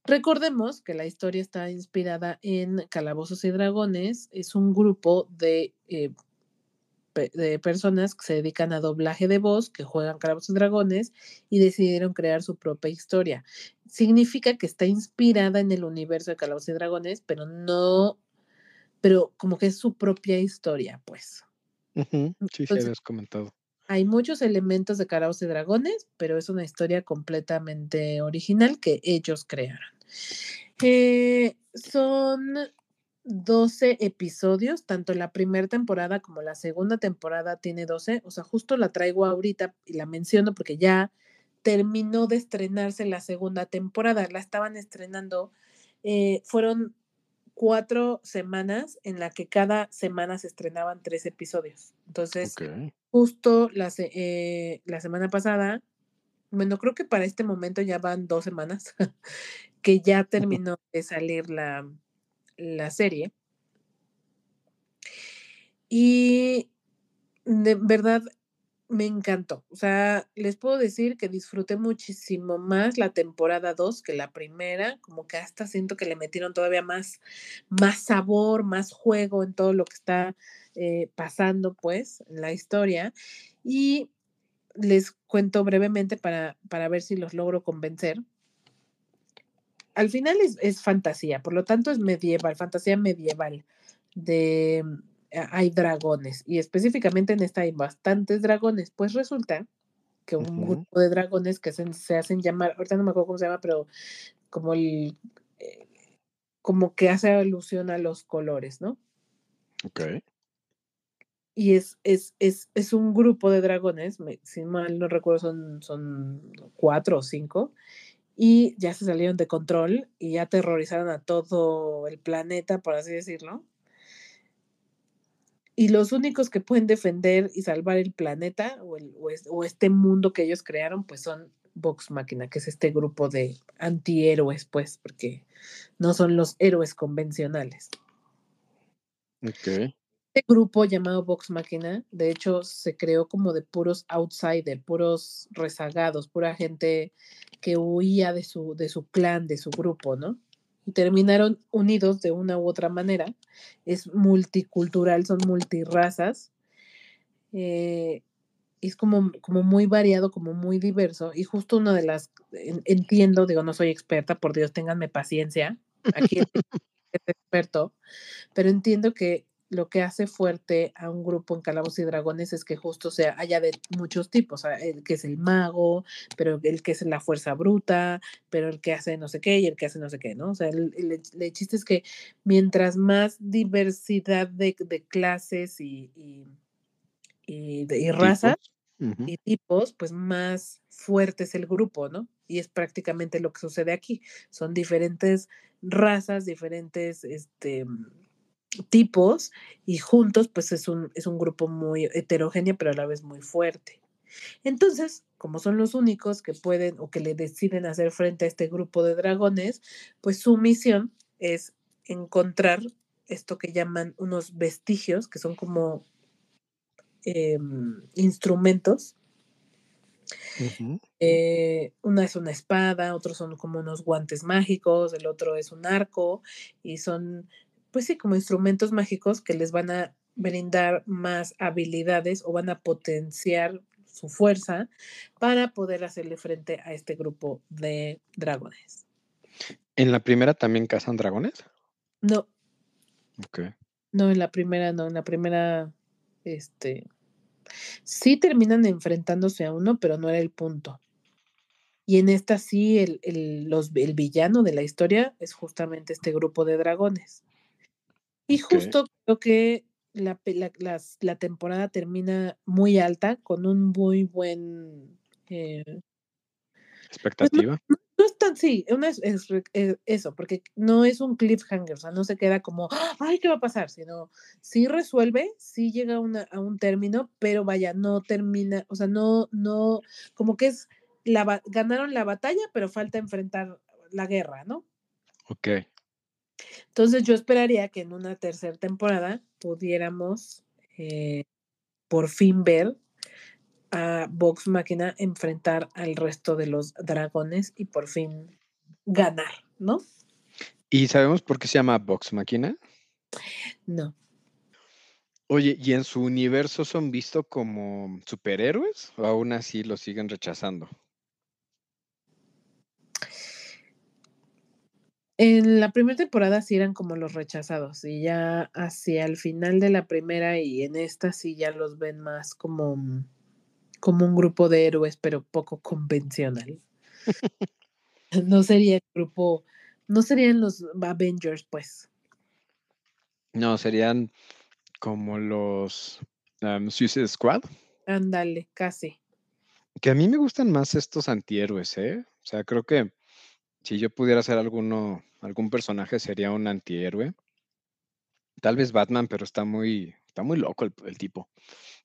Speaker 3: Recordemos que la historia está inspirada en Calabozos y Dragones. Es un grupo de eh, de personas que se dedican a doblaje de voz, que juegan Calabozos y Dragones y decidieron crear su propia historia. Significa que está inspirada en el universo de Calabozos y Dragones, pero no, pero como que es su propia historia, pues.
Speaker 4: Ujú, Sí, sí
Speaker 3: Entonces,
Speaker 4: habías comentado.
Speaker 3: hay muchos elementos de Calabozos y Dragones, pero es una historia completamente original que ellos crearon. Eh, son 12 episodios, tanto la primera temporada como la segunda temporada tiene 12, o sea, justo la traigo ahorita y la menciono porque ya terminó de estrenarse la segunda temporada, la estaban estrenando, eh, fueron cuatro semanas en la que cada semana se estrenaban tres episodios. Entonces, justo la, eh, la semana pasada, bueno, creo que para este momento ya van dos semanas que ya terminó de salir la, la serie. Y de verdad me encantó. O sea, les puedo decir que disfruté muchísimo más la temporada 2 que la primera, como que hasta siento que le metieron todavía más, más sabor, más juego en todo lo que está eh, pasando, pues, en la historia. Y les cuento brevemente para, para ver si los logro convencer. Al final es, es fantasía, por lo tanto es medieval, fantasía medieval de a- hay dragones y específicamente en esta hay bastantes dragones. Pues resulta que un grupo de dragones que se, se hacen llamar, ahorita no me acuerdo cómo se llama, pero como el, eh, como que hace alusión a los colores, ¿no?
Speaker 4: Ok.
Speaker 3: Y es, es, es, es un grupo de dragones, me- si mal no recuerdo son, son cuatro o cinco, y ya se salieron de control y ya aterrorizaron a todo el planeta, por así decirlo. Y los únicos que pueden defender y salvar el planeta o, el- o es- o este mundo que ellos crearon, pues son Vox Máquina, que es este grupo de antihéroes, pues, porque no son los héroes convencionales.
Speaker 4: Ok.
Speaker 3: Este grupo llamado Vox Máquina, de hecho, se creó como de puros outsider, puros rezagados, pura gente que huía de su, de su clan, de su grupo, ¿no? Y terminaron unidos de una u otra manera. Es multicultural, son multirrazas. eh, es como, como muy variado, como muy diverso. Y justo una de las, en- entiendo, digo, no soy experta, por Dios, ténganme paciencia. Aquí es experto, pero entiendo que lo que hace fuerte a un grupo en Calabozos y Dragones es que justo sea haya de muchos tipos, el que es el mago, pero el que es la fuerza bruta, pero el que hace no sé qué y el que hace no sé qué, ¿no? O sea, el, el- el chiste es que mientras más diversidad de, de clases y, y, y de- y razas
Speaker 4: Tipos. Ujú.
Speaker 3: y tipos, pues más fuerte es el grupo, ¿no? Y es prácticamente lo que sucede aquí. Son diferentes razas, diferentes este, tipos, y juntos, pues es un, es un grupo muy heterogéneo, pero a la vez muy fuerte. Entonces, como son los únicos que pueden o que le deciden hacer frente a este grupo de dragones, pues su misión es encontrar esto que llaman unos vestigios, que son como em, instrumentos eh, una es una espada, otros son como unos guantes mágicos, el otro es un arco y son, pues sí, como instrumentos mágicos que les van a brindar más habilidades o van a potenciar su fuerza para poder hacerle frente a este grupo de dragones.
Speaker 4: ¿En la primera también cazan dragones?
Speaker 3: No,
Speaker 4: Ok.
Speaker 3: no, en la primera, no, en la primera, este, sí terminan enfrentándose a uno, pero no era el punto. Y en esta sí, el, el, los, el villano de la historia es justamente este grupo de dragones. Y justo creo que la, la, temporada termina muy alta, con un muy buen... eh, pues no,
Speaker 4: ¿Expectativa?
Speaker 3: no es tan, sí, una es, es eso, porque no es un cliffhanger, o sea, no se queda como, "Ah, ay, ¿qué va a pasar? Sino, sí resuelve, sí llega a, una- a un término, pero vaya, no termina, o sea, no, no, como que es, la, ganaron la batalla, pero falta enfrentar la guerra, ¿no?
Speaker 4: Ok.
Speaker 3: Entonces yo esperaría que en una tercera temporada pudiéramos eh, por fin ver a Vox Máquina enfrentar al resto de los dragones y por fin ganar, ¿no?
Speaker 4: ¿Y sabemos por qué se llama Vox Máquina?
Speaker 3: No.
Speaker 4: Oye, ¿y en su universo son vistos como superhéroes o aún así lo siguen rechazando?
Speaker 3: En la primera temporada sí eran como los rechazados y ya hacia el final de la primera y en esta sí ya los ven más como, mm, como un grupo de héroes, pero poco convencional. No sería el grupo, no serían los Avengers, pues.
Speaker 4: No, serían como los um, Suicide Squad.
Speaker 3: Ándale, casi.
Speaker 4: Que a mí me gustan más estos antihéroes, ¿eh? O sea, creo que si yo pudiera ser alguno, algún personaje sería un antihéroe. Tal vez Batman, pero está muy, está muy loco el, el tipo.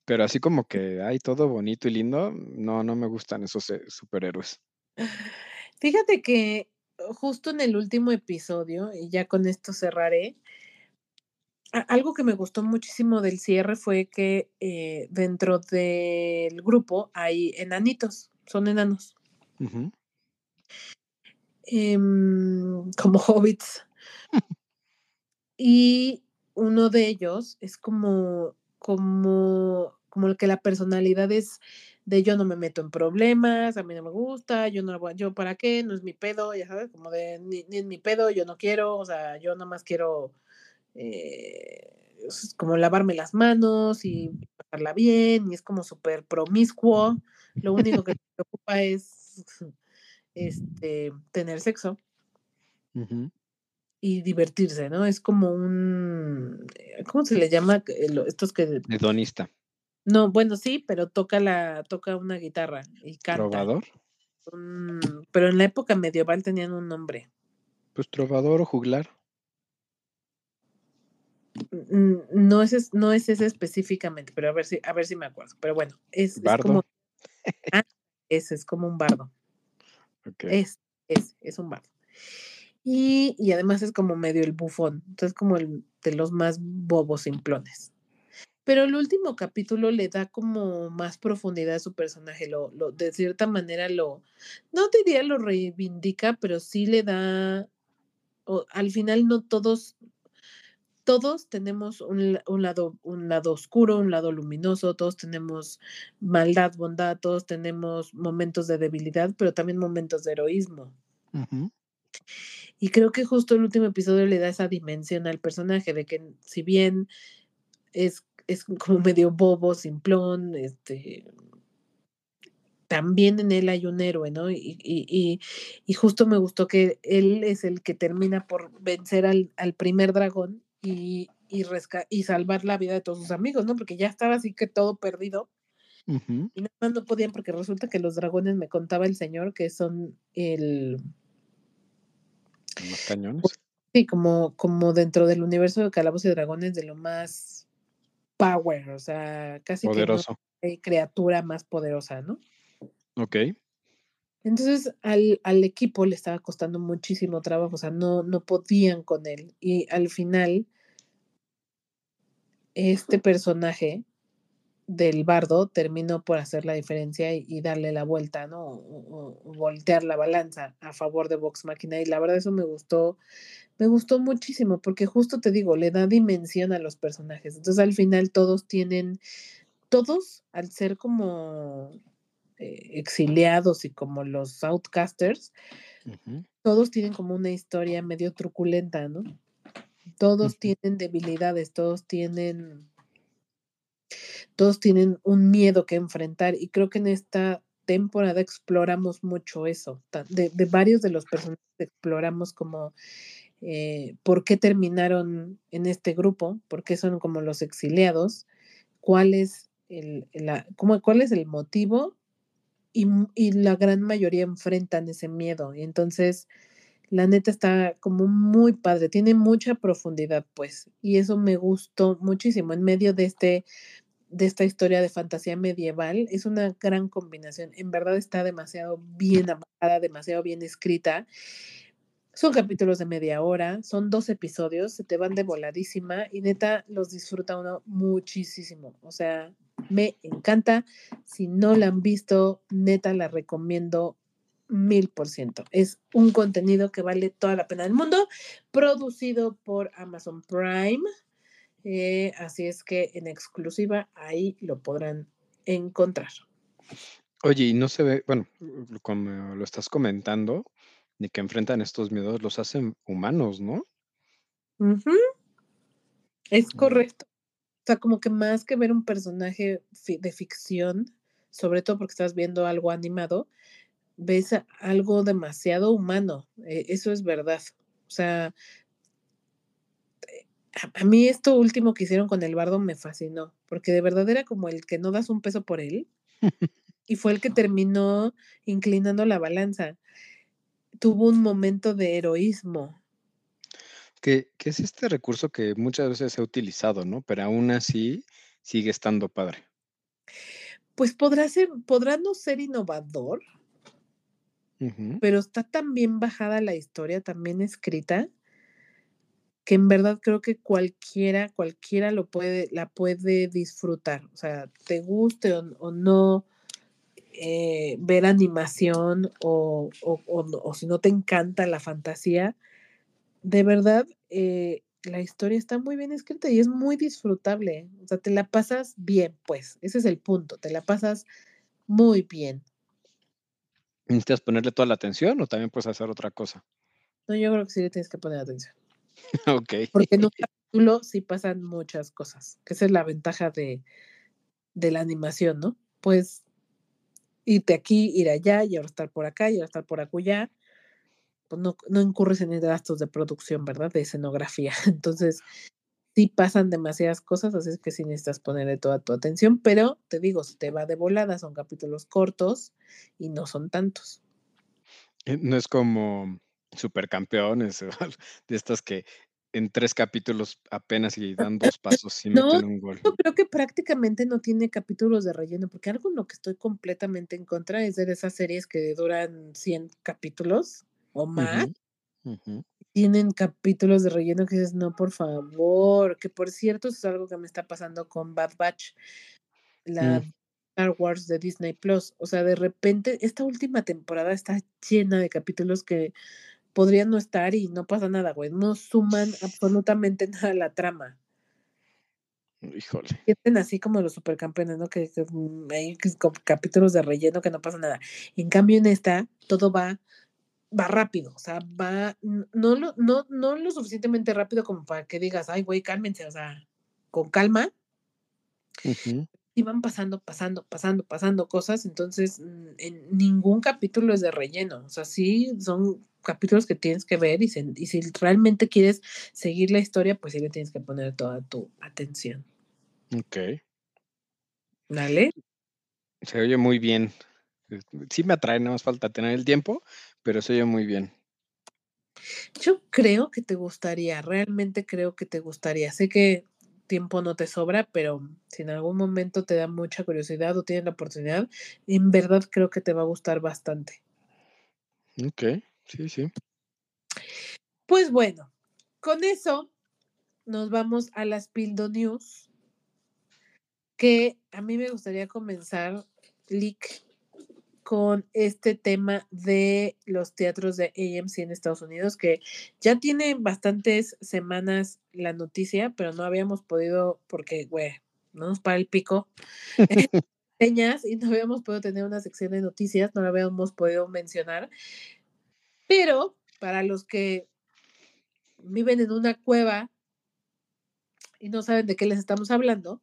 Speaker 4: Pero así como que hay todo bonito y lindo, no, no me gustan esos eh, superhéroes.
Speaker 3: Fíjate que justo en el último episodio, y ya con esto cerraré, algo que me gustó muchísimo del cierre fue que eh, dentro del grupo hay enanitos, son enanos. Em, como hobbits. Y uno de ellos es como, como, como el que la personalidad es de yo no me meto en problemas, a mí no me gusta, yo no voy, yo para qué, no es mi pedo, ya sabes, como de ni, ni es mi pedo, yo no quiero, o sea, yo nada más quiero eh, es como lavarme las manos y pasarla bien, y es como súper promiscuo, lo único que le preocupa es este, tener sexo y divertirse, ¿no? Es como un, eh, ¿cómo se le llama? Estos que,
Speaker 4: Hedonista.
Speaker 3: no, bueno, sí, pero toca la, toca una guitarra y canta.
Speaker 4: ¿Trovador?
Speaker 3: Pero en la época medieval tenían un nombre.
Speaker 4: Pues trovador o juglar.
Speaker 3: No es, no es ese específicamente, pero a ver si, a ver si me acuerdo. Pero bueno, es, es
Speaker 4: Bardo.
Speaker 3: como, ah, ese es como un bardo. Es, es, es un bardo. Y, y además es como medio el bufón, entonces como el de los más bobos simplones. Pero el último capítulo le da como más profundidad a su personaje, lo, lo, de cierta manera lo, no diría lo reivindica, pero sí le da, o, al final no todos, todos tenemos un, la- un lado, un lado oscuro, un lado luminoso, todos tenemos maldad, bondad, todos tenemos momentos de debilidad, pero también momentos de heroísmo. Y creo que justo el último episodio le da esa dimensión al personaje, de que si bien es, es como medio bobo, simplón, este, también en él hay un héroe, ¿no? Y, y, y, y justo me gustó que él es el que termina por vencer al, al primer dragón y, y, resca- y salvar la vida de todos sus amigos, ¿no? Porque ya estaba así que todo perdido y nada más no podían porque resulta que los dragones, me contaba el señor, que son el...
Speaker 4: Los cañones.
Speaker 3: Sí, como, como dentro del universo de Calabozos y Dragones de lo más power, o sea, casi que no
Speaker 4: Poderoso.
Speaker 3: hay criatura más poderosa, ¿no?
Speaker 4: Ok.
Speaker 3: Entonces al, al equipo le estaba costando muchísimo trabajo, o sea, no, no podían con él. Y al final, este personaje del bardo terminó por hacer la diferencia y, y darle la vuelta, ¿no? O, o- o voltear la balanza a favor de Vox Machina. Y la verdad eso me gustó, me gustó muchísimo, porque justo te digo, le da dimensión a los personajes. Entonces al final todos tienen, todos al ser como exiliados y como los outcasters, todos tienen como una historia medio truculenta, ¿no? Todos tienen debilidades, todos tienen, todos tienen un miedo que enfrentar y creo que en esta temporada exploramos mucho eso. De, de varios de los personajes exploramos como eh, por qué terminaron en este grupo, por qué son como los exiliados, cuál es el, la, cómo- cuál es el motivo y, y la gran mayoría enfrentan ese miedo. Entonces, la neta está como muy padre, tiene mucha profundidad, pues, y eso me gustó muchísimo en medio de este de esta historia de fantasía medieval, es una gran combinación. En verdad está demasiado bien amarrada, demasiado bien escrita. Son capítulos de media hora, son dos episodios, se te van de voladísima y neta los disfruta uno muchísimo. O sea, me encanta. Si no la han visto, neta la recomiendo mil por ciento. Es un contenido que vale toda la pena del mundo, producido por Amazon Prime. Eh, así es que en exclusiva ahí lo podrán encontrar.
Speaker 4: Oye, y no se ve, bueno, como lo estás comentando, de que enfrentan estos miedos, los hacen humanos, ¿no?
Speaker 3: Es correcto. O sea, como que más que ver un personaje de ficción, sobre todo porque estás viendo algo animado, ves algo demasiado humano. eh, eso es verdad. O sea, a, a mí esto último que hicieron con el bardo me fascinó, porque de verdad era como el que no das un peso por él y fue el que terminó inclinando la balanza. Tuvo un momento de heroísmo.
Speaker 4: Que, que es este recurso que muchas veces se ha utilizado, ¿no? Pero aún así sigue estando padre.
Speaker 3: Pues podrá ser, podrá no ser innovador, pero está tan bien bajada la historia, tan bien escrita, que en verdad creo que cualquiera, cualquiera lo puede, la puede disfrutar. O sea, te guste o, o no eh, ver animación o, o- o si no te encanta la fantasía, de verdad eh, la historia está muy bien escrita y es muy disfrutable. O sea, te la pasas bien, pues. Ese es el punto, te la pasas muy bien.
Speaker 4: ¿Necesitas ponerle toda la atención o también puedes hacer otra cosa?
Speaker 3: No, yo creo que sí le tienes que poner atención.
Speaker 4: ok.
Speaker 3: Porque en un capítulo sí pasan muchas cosas, que esa es la ventaja de, de la animación, ¿no? Pues irte aquí, ir allá, y ahora estar por acá, y ahora estar por acullá, pues no, no incurres en gastos de producción, ¿verdad? De escenografía. Entonces, sí pasan demasiadas cosas, así es que sí necesitas ponerle toda tu atención, pero te digo, si te va de volada, son capítulos cortos y no son tantos.
Speaker 4: Eh, No es como supercampeones de estas que en tres capítulos apenas y dan dos pasos y
Speaker 3: No,
Speaker 4: meten un gol.
Speaker 3: Yo creo que prácticamente no tiene capítulos de relleno, porque algo en lo que estoy completamente en contra es de esas series que duran 100 capítulos o más. Tienen capítulos de relleno que dices, no, por favor, que por cierto eso es algo que me está pasando con Bad Batch, la
Speaker 4: Mm.
Speaker 3: Star Wars de Disney Plus. O sea, de repente, esta última temporada está llena de capítulos que podrían no estar y no pasa nada, güey. No suman absolutamente nada a la trama.
Speaker 4: Híjole.
Speaker 3: sienten así como los supercampeones, ¿no? Que, que, mm, hay capítulos de relleno que no pasa nada. En cambio, en esta, todo va, va rápido, o sea, va, no lo, no, no lo suficientemente rápido como para que digas, ay, güey, cálmense, o sea, con calma,
Speaker 4: Ujú.
Speaker 3: Y van pasando, pasando, pasando, pasando cosas, entonces mm, en ningún capítulo es de relleno, o sea, sí son capítulos que tienes que ver y, se- y si realmente quieres seguir la historia, pues sí le tienes que poner toda tu atención,
Speaker 4: Ok.
Speaker 3: ¿vale?
Speaker 4: Se oye muy bien. Sí me atrae, nada más falta tener el tiempo, pero se oye muy bien.
Speaker 3: Yo creo que te gustaría, realmente creo que te gustaría. Sé que tiempo no te sobra, pero si en algún momento te da mucha curiosidad o tienes la oportunidad, en verdad creo que te va a gustar bastante.
Speaker 4: Ok, sí, sí.
Speaker 3: Pues bueno, con eso nos vamos a las Pildo News, que a mí me gustaría comenzar, Lick, con este tema de los teatros de AMC en Estados Unidos, que ya tiene bastantes semanas la noticia, pero no habíamos podido, porque, güey, no nos para el pico, señas y no habíamos podido tener una sección de noticias, no la habíamos podido mencionar. Pero para los que viven en una cueva y no saben de qué les estamos hablando,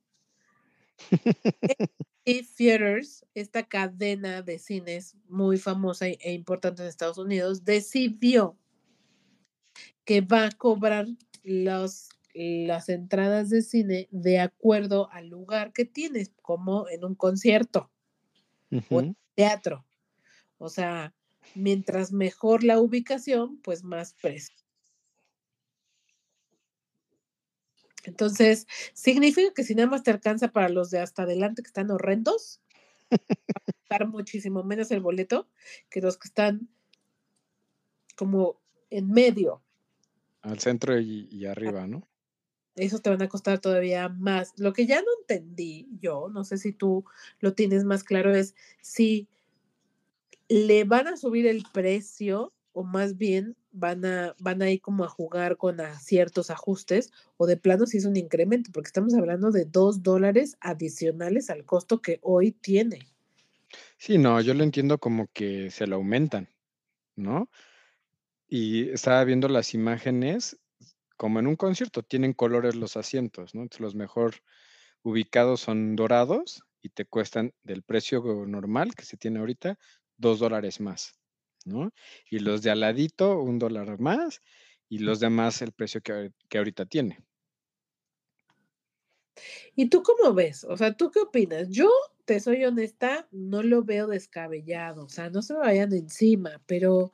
Speaker 3: y Theaters, esta cadena de cines muy famosa e importante en Estados Unidos, decidió que va a cobrar los, las entradas de cine de acuerdo al lugar que tienes, como en un concierto o en teatro. O sea, mientras mejor la ubicación, pues más precio. Entonces, significa que si nada más te alcanza para los de hasta adelante que están horrendos, va a costar muchísimo menos el boleto que los que están como en medio.
Speaker 4: Al centro y, y arriba, ¿no?
Speaker 3: Esos te van a costar todavía más. Lo que ya no entendí yo, no sé si tú lo tienes más claro, es si le van a subir el precio o más bien van a, van a ir como a jugar con ciertos ajustes o de plano si es un incremento, porque estamos hablando de dos dólares adicionales al costo que hoy tiene.
Speaker 4: Sí, no, yo lo entiendo como que se lo aumentan, ¿no? Y estaba viendo las imágenes, como en un concierto, tienen colores los asientos, ¿no? Entonces los mejor ubicados son dorados y te cuestan del precio normal que se tiene ahorita, dos dólares más, ¿no? Y los de aladito, un dólar más, y los demás el precio que, que ahorita tiene.
Speaker 3: ¿Y tú cómo ves? O sea, ¿tú qué opinas? Yo, te soy honesta, no lo veo descabellado, o sea, no se me vayan encima, pero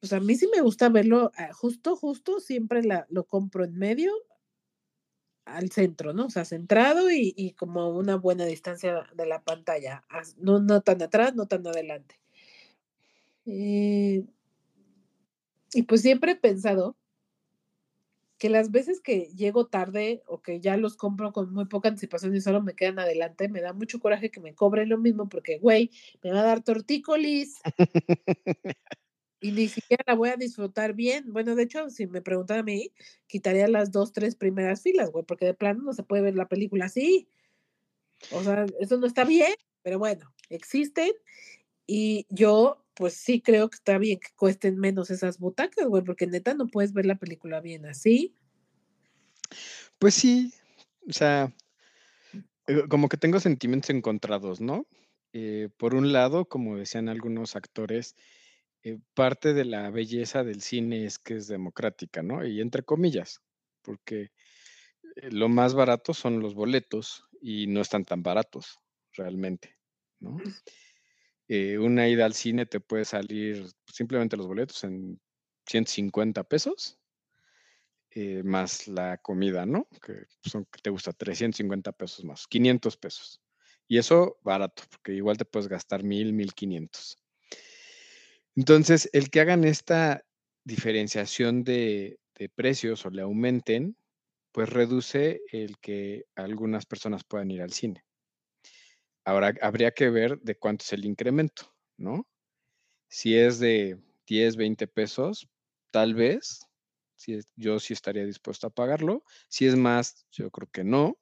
Speaker 3: pues a mí sí me gusta verlo ah, justo, justo, siempre la, lo compro en medio al centro, ¿no? O sea, centrado y, y como una buena distancia de la pantalla, no, no tan atrás, no tan adelante. Eh, y pues siempre he pensado que las veces que llego tarde o que ya los compro con muy poca anticipación y solo me quedan adelante, me da mucho coraje que me cobren lo mismo porque, güey, me va a dar tortícolis y ni siquiera la voy a disfrutar bien. Bueno, de hecho, si me preguntan a mí, quitaría las dos, tres primeras filas, güey, porque de plano no se puede ver la película así. O sea, eso no está bien, pero bueno, existen y yo, pues sí creo que está bien que cuesten menos esas butacas, güey, porque neta no puedes ver la película bien así.
Speaker 4: Pues sí, o sea, eh, como que tengo sentimientos encontrados, ¿no? Eh, por un lado, como decían algunos actores, eh, parte de la belleza del cine es que es democrática, ¿no? Y entre comillas, porque lo más barato son los boletos y no están tan baratos realmente, ¿no? Eh, una ida al cine te puede salir simplemente los boletos en 150 pesos, eh, más la comida, ¿no? Que son, ¿qué te gusta? 350 pesos más, 500 pesos. Y eso barato, porque igual te puedes gastar 1000, 1500. Entonces, el que hagan esta diferenciación de, de precios o le aumenten, pues reduce el que algunas personas puedan ir al cine. Ahora, habría que ver de cuánto es el incremento, ¿no? Si es de 10, 20 pesos, tal vez, si es- yo sí estaría dispuesto a pagarlo. Si es más, yo creo que no.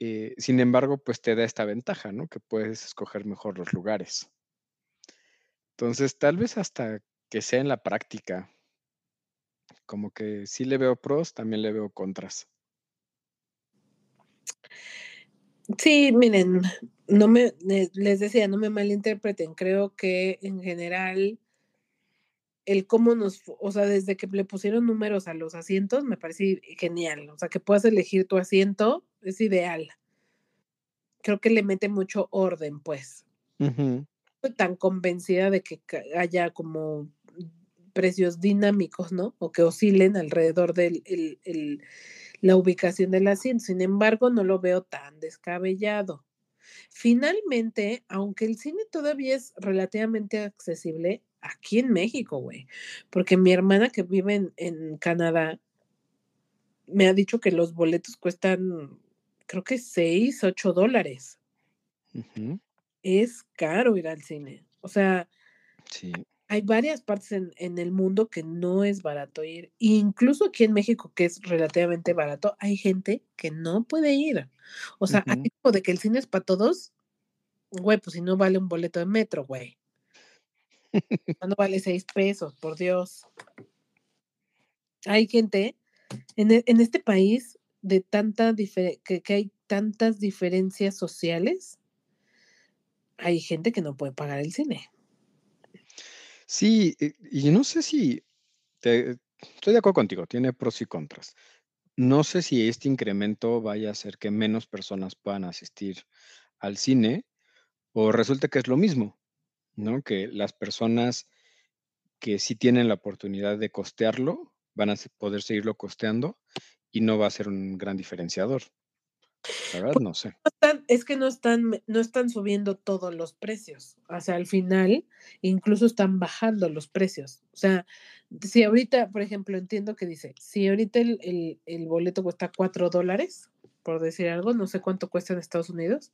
Speaker 4: Eh, sin embargo, pues te da esta ventaja, ¿no? Que puedes escoger mejor los lugares. Entonces, tal vez hasta que sea en la práctica, como que sí le veo pros, también le veo contras.
Speaker 3: Sí, miren, no me, le- les decía, no me malinterpreten, creo que en general el cómo nos, o sea, desde que le pusieron números a los asientos, me parece genial, o sea, que puedas elegir tu asiento es ideal. Creo que le mete mucho orden, pues.
Speaker 4: Ujú.
Speaker 3: Estoy tan convencida de que haya como precios dinámicos, ¿no? O que oscilen alrededor de la ubicación del asiento. Sin embargo, no lo veo tan descabellado. Finalmente, aunque el cine todavía es relativamente accesible, aquí en México, güey, porque mi hermana que vive en, en Canadá me ha dicho que los boletos cuestan, creo que 6, 8 dólares. Es caro ir al cine. O sea,
Speaker 4: Sí.
Speaker 3: Hay varias partes en, en el mundo que no es barato ir. Incluso aquí en México, que es relativamente barato, hay gente que no puede ir. O sea,
Speaker 4: Ujú.
Speaker 3: así como de que el cine es para todos, güey, pues si no vale un boleto de metro, güey. No vale seis pesos, por Dios. Hay gente en, e- en este país de tanta que, que hay tantas diferencias sociales, hay gente que no puede pagar el cine.
Speaker 4: Sí, eh, y no sé si te- estoy de acuerdo contigo, tiene pros y contras. No sé si este incremento vaya a hacer que menos personas puedan asistir al cine o resulta que es lo mismo, ¿no? Que las personas que sí tienen la oportunidad de costearlo van a poder seguirlo costeando y no va a ser un gran diferenciador. La verdad, no sé.
Speaker 3: están- es que no están, no están subiendo todos los precios. O sea, al final, incluso están bajando los precios. O sea, si ahorita, por ejemplo, entiendo que dice, si ahorita el, el- el boleto cuesta cuatro dólares, por decir algo, no sé cuánto cuesta en Estados Unidos.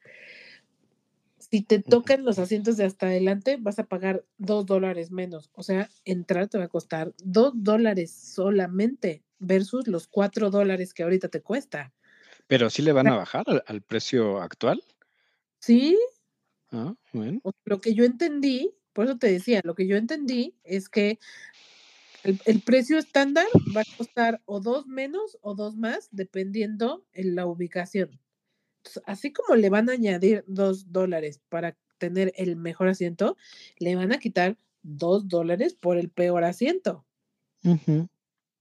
Speaker 3: Si te tocan los asientos de hasta adelante, vas a pagar dos dólares menos. O sea, entrar te va a costar dos dólares solamente versus los cuatro dólares que ahorita te cuesta.
Speaker 4: ¿Pero sí le van a bajar al al precio actual?
Speaker 3: Sí,
Speaker 4: Ah, bueno.
Speaker 3: lo que yo entendí, por eso te decía, lo que yo entendí es que el el precio estándar va a costar o 2 menos o 2 más, dependiendo en la ubicación. Entonces, así como le van a añadir 2 dólares para tener el mejor asiento, le van a quitar 2 dólares por el peor asiento.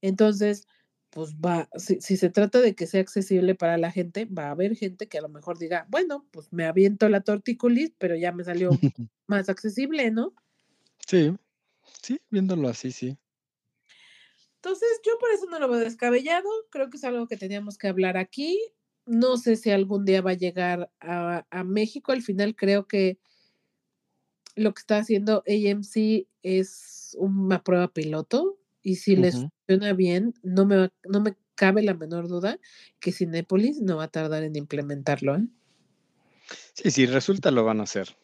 Speaker 3: Entonces, pues va, si si se trata de que sea accesible para la gente, va a haber gente que a lo mejor diga: "Bueno, pues me aviento la tortícolis, pero ya me salió más accesible", ¿no?
Speaker 4: Sí, sí, viéndolo así, sí.
Speaker 3: Entonces, yo por eso no lo veo descabellado, creo que es algo que teníamos que hablar aquí. No sé si algún día va a llegar a a México, al final creo que lo que está haciendo AMC es una prueba piloto, y si les
Speaker 4: Ujú.
Speaker 3: funciona bien, no me no me cabe la menor duda que Cinépolis no va a tardar en implementarlo, ¿eh?
Speaker 4: Sí, si resulta, lo van a hacer.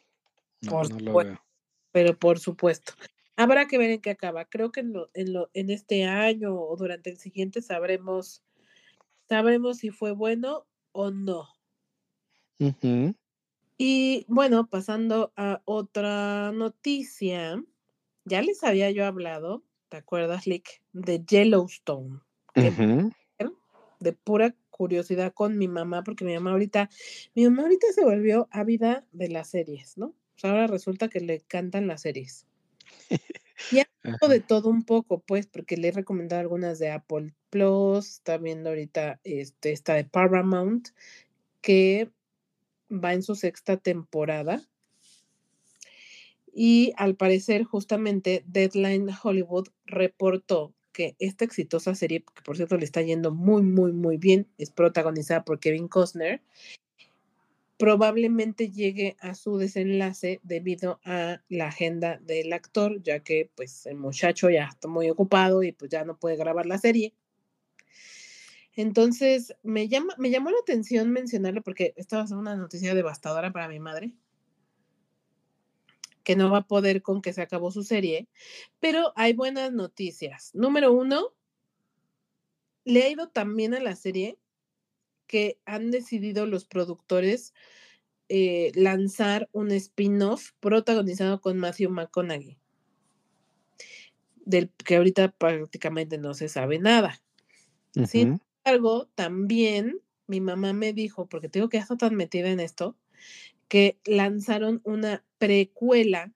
Speaker 4: No,
Speaker 3: Por
Speaker 4: no lo
Speaker 3: supuesto,
Speaker 4: veo.
Speaker 3: pero por supuesto. Habrá que ver en qué acaba. Creo que en lo en lo en este año o durante el siguiente sabremos sabremos si fue bueno o no. Y bueno, pasando a otra noticia, ya les había yo hablado, ¿te acuerdas, Lick? De Yellowstone, de pura curiosidad con mi mamá, porque mi mamá ahorita mi mamá ahorita se volvió ávida de las series, ¿no? O sea, ahora resulta que le encantan las series. Y de todo un poco, pues, porque le he recomendado algunas de Apple Plus, está viendo ahorita, este, esta de Paramount, que va en su sexta temporada. Y al parecer, justamente, Deadline Hollywood reportó que esta exitosa serie, que por cierto le está yendo muy, muy, muy bien, es protagonizada por Kevin Costner probablemente llegue a su desenlace debido a la agenda del actor, ya que, pues, el muchacho ya está muy ocupado y, pues, ya no puede grabar la serie. Entonces, me llama me llamó la atención mencionarlo porque esta va a ser una noticia devastadora para mi madre. Que no va a poder con que se acabó su serie, pero hay buenas noticias. Número 1 le ha ido tan bien a la serie que han decidido los productores, eh, lanzar un spin-off protagonizado con Matthew McConaughey. Del que ahorita prácticamente no se sabe nada. Sin embargo, también mi mamá me dijo, porque te digo que está tan metida en esto, que lanzaron una precuela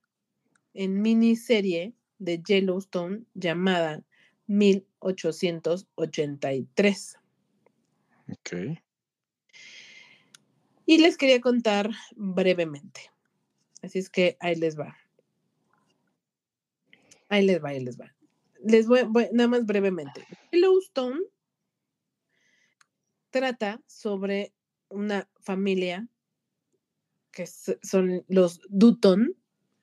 Speaker 3: en miniserie de Yellowstone llamada 1883.
Speaker 4: Okey.
Speaker 3: Y les quería contar brevemente. Así es que ahí les va. Ahí les va, ahí les va. Les voy voy nada más brevemente. Yellowstone trata sobre una familia que son los Dutton,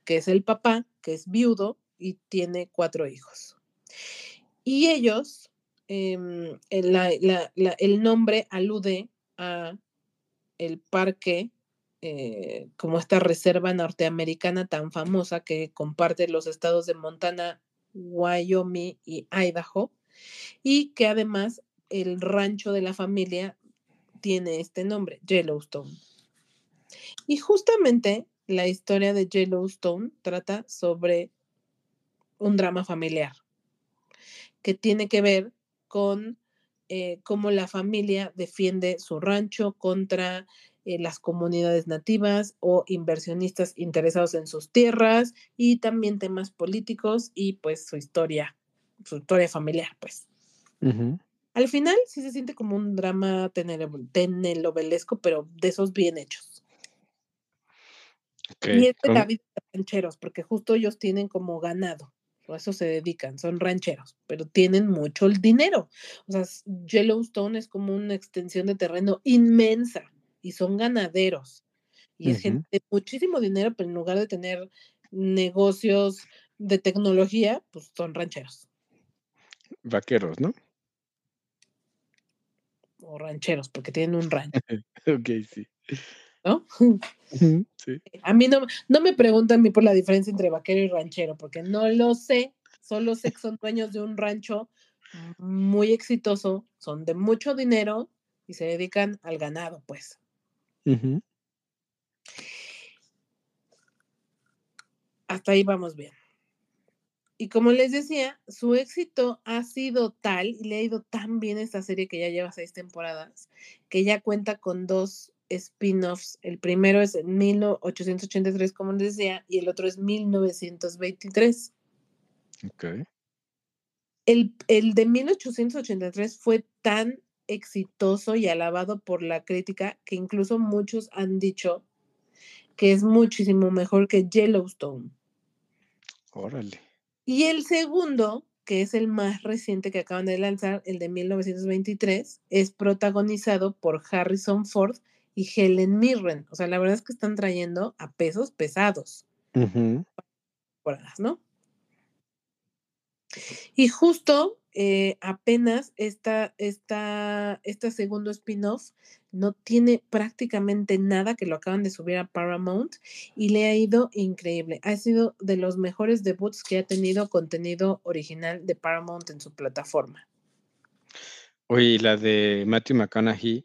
Speaker 3: que es el papá, que es viudo y tiene 4 hijos. Y ellos, em, el nombre alude a el parque, eh, como esta reserva norteamericana tan famosa que comparte los estados de Montana, Wyoming y Idaho, y que además el rancho de la familia tiene este nombre, Yellowstone. Y justamente la historia de Yellowstone trata sobre un drama familiar. Que tiene que ver con, eh, cómo la familia defiende su rancho contra, eh, las comunidades nativas o inversionistas interesados en sus tierras, y también temas políticos y, pues, su historia su historia familiar, pues. Al final, sí se siente como un drama tenerev telenovelesco, pero de esos bien hechos. Y es de la vida de rancheros, porque justo ellos tienen como ganado, o eso se dedican, son rancheros, pero tienen mucho el dinero. O sea, Yellowstone es como una extensión de terreno inmensa, y son ganaderos. Y es gente de muchísimo dinero, pero en lugar de tener negocios de tecnología, pues, son rancheros.
Speaker 4: Vaqueros, ¿no?
Speaker 3: O rancheros, porque tienen un rancho.
Speaker 4: Okey, sí.
Speaker 3: ¿No?
Speaker 4: Sí.
Speaker 3: A mí no, no me preguntan a mí por la diferencia entre vaquero y ranchero, porque no lo sé. Solo sé que son dueños de un rancho muy exitoso, son de mucho dinero y se dedican al ganado, pues. Hasta ahí vamos bien. Y como les decía, su éxito ha sido tal y le ha ido tan bien esta serie que ya lleva seis temporadas, que ya cuenta con dos spin-offs. El primero es en 1883, como les decía, y el otro es 1923.
Speaker 4: Ok.
Speaker 3: El, el de 1883 fue tan exitoso y alabado por la crítica que incluso muchos han dicho que es muchísimo mejor que Yellowstone.
Speaker 4: Órale.
Speaker 3: Y el segundo, que es el más reciente que acaban de lanzar, el de 1923, es protagonizado por Harrison Ford y Helen Mirren. O sea, la verdad es que están trayendo a pesos pesados, ¿no? Y justo eh, apenas esta, esta, este segundo spin-off no tiene prácticamente nada que lo acaban de subir a Paramount y le ha ido increíble. Ha sido de los mejores debuts que ha tenido contenido original de Paramount en su plataforma.
Speaker 4: Oye, ¿y la de Matthew McConaughey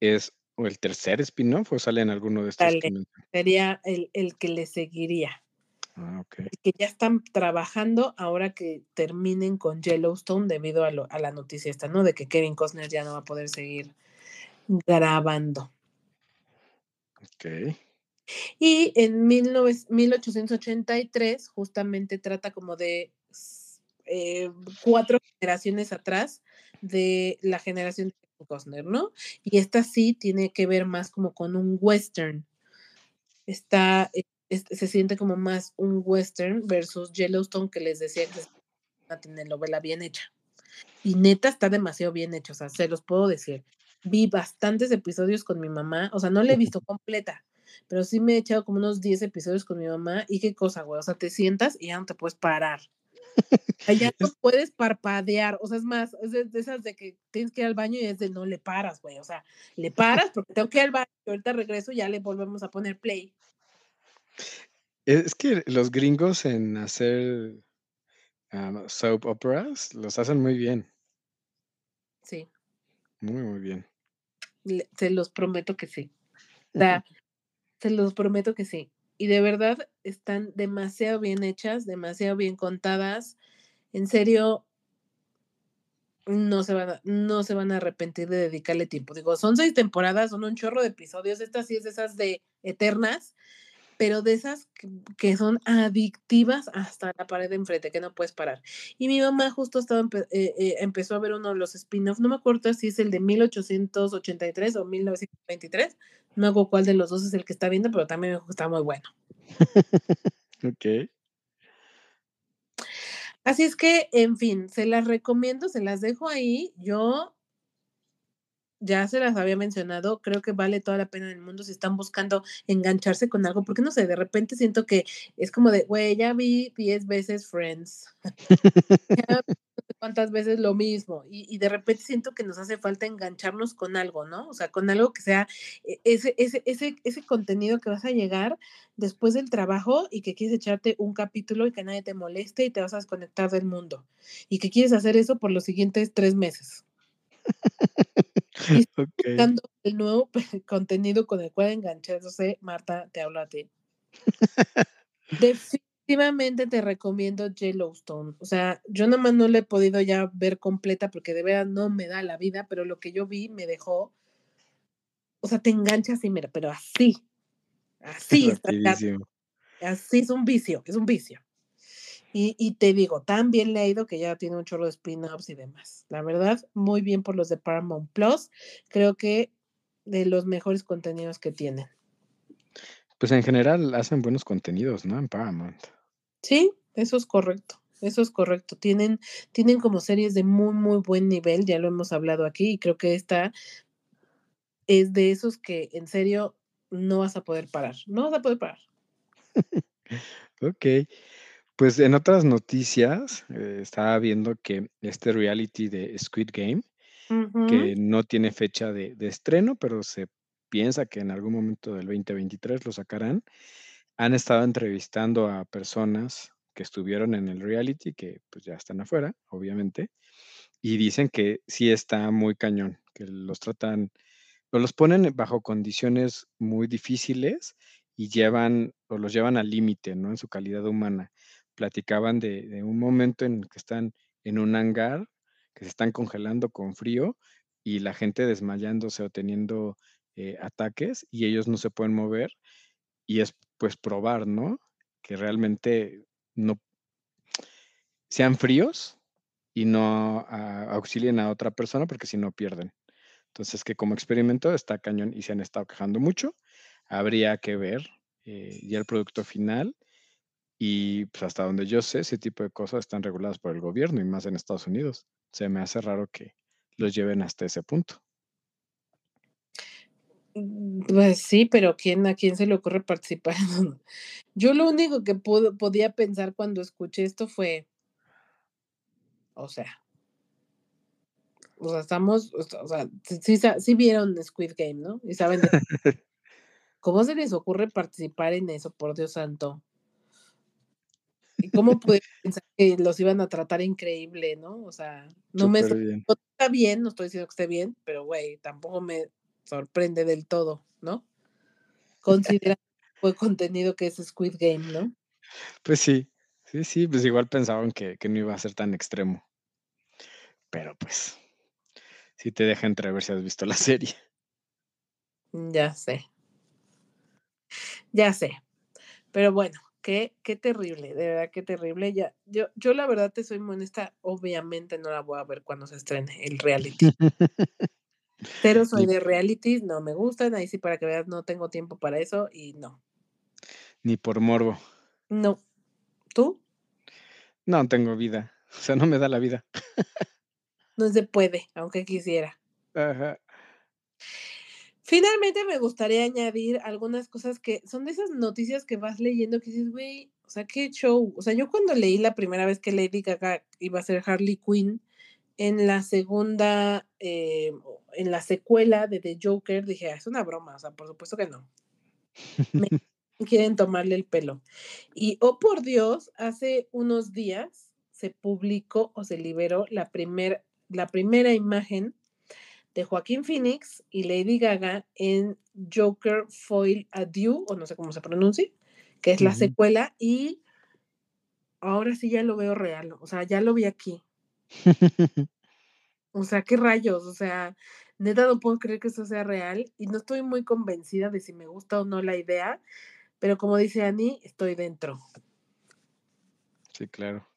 Speaker 4: es o el tercer spin-off o sale en alguno de estos
Speaker 3: Dale.
Speaker 4: que mencioné?
Speaker 3: Sería el, el que le seguiría.
Speaker 4: Ah, ok.
Speaker 3: El que ya están trabajando ahora que terminen con Yellowstone debido a, lo- a la noticia esta, ¿no? De que Kevin Costner ya no va a poder seguir grabando.
Speaker 4: Ok.
Speaker 3: Y en 19 1883 justamente trata como de eh, cuatro generaciones atrás de la generación de Costner, ¿no? Y esta sí tiene que ver más como con un western. Está, eh, se siente como más un western versus Yellowstone que les decía que es una telenovela bien hecha. Y neta está demasiado bien hecho, o sea, se los puedo decir. Vi bastantes episodios con mi mamá, o sea, no la he visto completa, pero sí me he echado como unos 10 episodios con mi mamá y qué cosa, güey, o sea, te sientas y ya no te puedes parar. Allá no puedes parpadear, o sea, es más, es de, de esas de que tienes que ir al baño y es de no le paras, güey, o sea, le paras porque tengo que ir al baño y ahorita regreso y ya le volvemos a poner play.
Speaker 4: Es que los gringos en hacer ah, soap operas los hacen muy bien,
Speaker 3: Sí,
Speaker 4: muy, muy bien.
Speaker 3: le- se los prometo que sí. O sea, se los prometo que sí. Y de verdad están demasiado bien hechas, demasiado bien contadas. En serio, no se van a, no se van a arrepentir de dedicarle tiempo. Digo, son seis temporadas, son un chorro de episodios. Esta sí es esas de eternas, pero de esas que son adictivas hasta la pared de enfrente, que no puedes parar. Y mi mamá justo estaba empe- eh, eh, empezó a ver uno de los spin-offs, no me acuerdo si es el de 1883 o 1923, no hago cuál de los dos es el que está viendo, pero también me está muy bueno.
Speaker 4: Ok.
Speaker 3: Así es que, en fin, se las recomiendo, se las dejo ahí. Yo ya se las había mencionado, creo que vale toda la pena en el mundo si están buscando engancharse con algo, porque no sé, de repente siento que es como de, güey, ya vi 10 veces Friends, ya cuántas veces lo mismo, y, y de repente siento que nos hace falta engancharnos con algo, ¿no? O sea, con algo que sea e- ese, ese, ese, ese contenido que vas a llegar después del trabajo y que quieres echarte un capítulo y que nadie te moleste y te vas a desconectar del mundo, y que quieres hacer eso por los siguientes tres meses. Y buscando el nuevo contenido con el cual engancharse, Marta, te hablo a ti. Definitivamente te recomiendo Yellowstone. O sea, yo nomás no la he podido ya ver completa porque de verdad no me da la vida, pero lo que yo vi me dejó, o sea, te enganchas así, mira, pero así, así está, así es un vicio, es un vicio. Y, y te digo, tan bien leído que ya tiene un chorro de spin-offs y demás. La verdad, muy bien por los de Paramount Plus. Creo que de los mejores contenidos que tienen.
Speaker 4: Pues en general hacen buenos contenidos, ¿no? En Paramount.
Speaker 3: Sí, eso es correcto. Eso es correcto. Tienen, tienen como series de muy, muy buen nivel, ya lo hemos hablado aquí, y creo que esta es de esos que en serio no vas a poder parar. No vas a poder parar.
Speaker 4: Ok. Pues en otras noticias, eh, estaba viendo que este reality de Squid Game, que no tiene fecha de, de estreno, pero se piensa que en algún momento del 2023 lo sacarán. Han estado entrevistando a personas que estuvieron en el reality, que pues ya están afuera, obviamente, y dicen que sí está muy cañón, que los tratan, o los ponen bajo condiciones muy difíciles y llevan, o los llevan al límite, ¿no? En su calidad humana. Platicaban de, de un momento en que están en un hangar, que se están congelando con frío y la gente desmayándose o teniendo eh, ataques y ellos no se pueden mover y es pues probar, ¿no? Que realmente no sean fríos y no a- auxilien a otra persona porque si no pierden. Entonces que como experimento está cañón y se han estado quejando mucho. Habría que ver eh, ya el producto final y pues hasta donde yo sé, ese tipo de cosas están reguladas por el gobierno y más en Estados Unidos. Se me hace raro que los lleven hasta ese punto.
Speaker 3: Mm, Pues sí, pero ¿quién, ¿a quién se le ocurre participar? Yo lo único que puedo, podía pensar cuando escuché esto fue, o sea, o sea, estamos, o sea, sí, sí vieron Squid Game, ¿no? Y saben, de- ¿cómo se les ocurre participar en eso, por Dios santo? ¿Y cómo pueden pensar que los iban a tratar increíble, ¿no? O sea, no me
Speaker 4: bien.
Speaker 3: está bien, no estoy diciendo que esté bien, pero güey, tampoco me sorprende del todo, ¿no? Considera fue contenido que es Squid Game, ¿no?
Speaker 4: Pues sí, sí, sí, pues igual pensaban que, que no iba a ser tan extremo. Pero pues, sí te deja entrever si has visto la serie.
Speaker 3: Ya sé. Ya sé. Pero bueno, qué, qué terrible, de verdad, qué terrible. Ya, yo, yo la verdad te soy muy honesta, obviamente no la voy a ver cuando se estrene el reality. Pero soy de realities, no me gustan, ahí sí para que veas, no tengo tiempo para eso y no.
Speaker 4: ni por morbo.
Speaker 3: No. ¿Tú?
Speaker 4: No tengo vida. O sea, no me da la vida.
Speaker 3: No se puede, aunque quisiera.
Speaker 4: Ajá.
Speaker 3: Finalmente me gustaría añadir algunas cosas que son de esas noticias que vas leyendo que dices, güey, o sea, qué show. O sea, yo cuando leí la primera vez que Lady Gaga iba a ser Harley Quinn, en la segunda, eh, en la secuela de The Joker, dije, "Ah, es una broma, o sea, por supuesto que no. Me quieren tomarle el pelo. Y, oh por Dios, hace unos días se publicó o se liberó la, primer, la primera imagen de Joaquín Phoenix y Lady Gaga en Joker Foil Adieu, o no sé cómo se pronuncia, que es la
Speaker 4: Ujú.
Speaker 3: secuela, y ahora sí ya lo veo real, o sea, ya lo vi aquí. O sea, qué rayos, o sea, neta no puedo creer que eso sea real y no estoy muy convencida de si me gusta o no la idea, pero como dice Annie, estoy dentro.
Speaker 4: Sí, claro.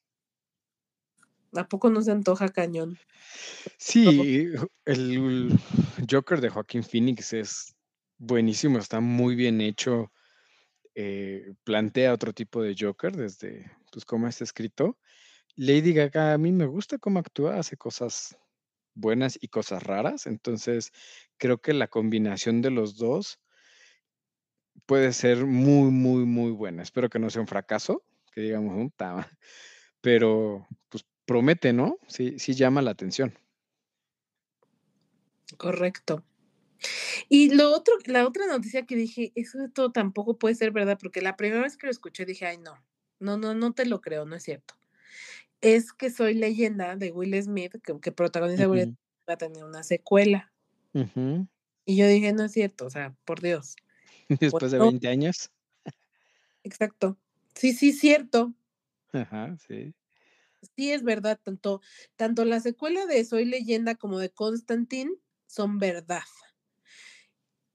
Speaker 3: ¿A poco no se antoja cañón?
Speaker 4: Sí, el Joker de Joaquín Phoenix es buenísimo, está muy bien hecho. eh, plantea otro tipo de Joker desde pues cómo está escrito. Lady Gaga a mí me gusta cómo actúa, hace cosas buenas y cosas raras, entonces creo que la combinación de los dos puede ser muy, muy, muy buena. Espero que no sea un fracaso, que digamos, "Mm, ta", pero pues promete, ¿no? Sí, sí llama la atención.
Speaker 3: Correcto. Y lo otro, la otra noticia que dije, eso todo tampoco puede ser verdad, porque la primera vez que lo escuché dije, ay, no, no, no, no te lo creo, no es cierto. Es que soy leyenda de Will Smith, que, que protagoniza Will Smith, va a tener una secuela. Y yo dije, no es cierto, o sea, por Dios.
Speaker 4: Después de
Speaker 3: Bueno,
Speaker 4: 20 años.
Speaker 3: exacto. Sí, sí, cierto.
Speaker 4: Ajá, sí.
Speaker 3: Sí, es verdad, tanto, tanto la secuela de Soy leyenda como de Constantine son verdad.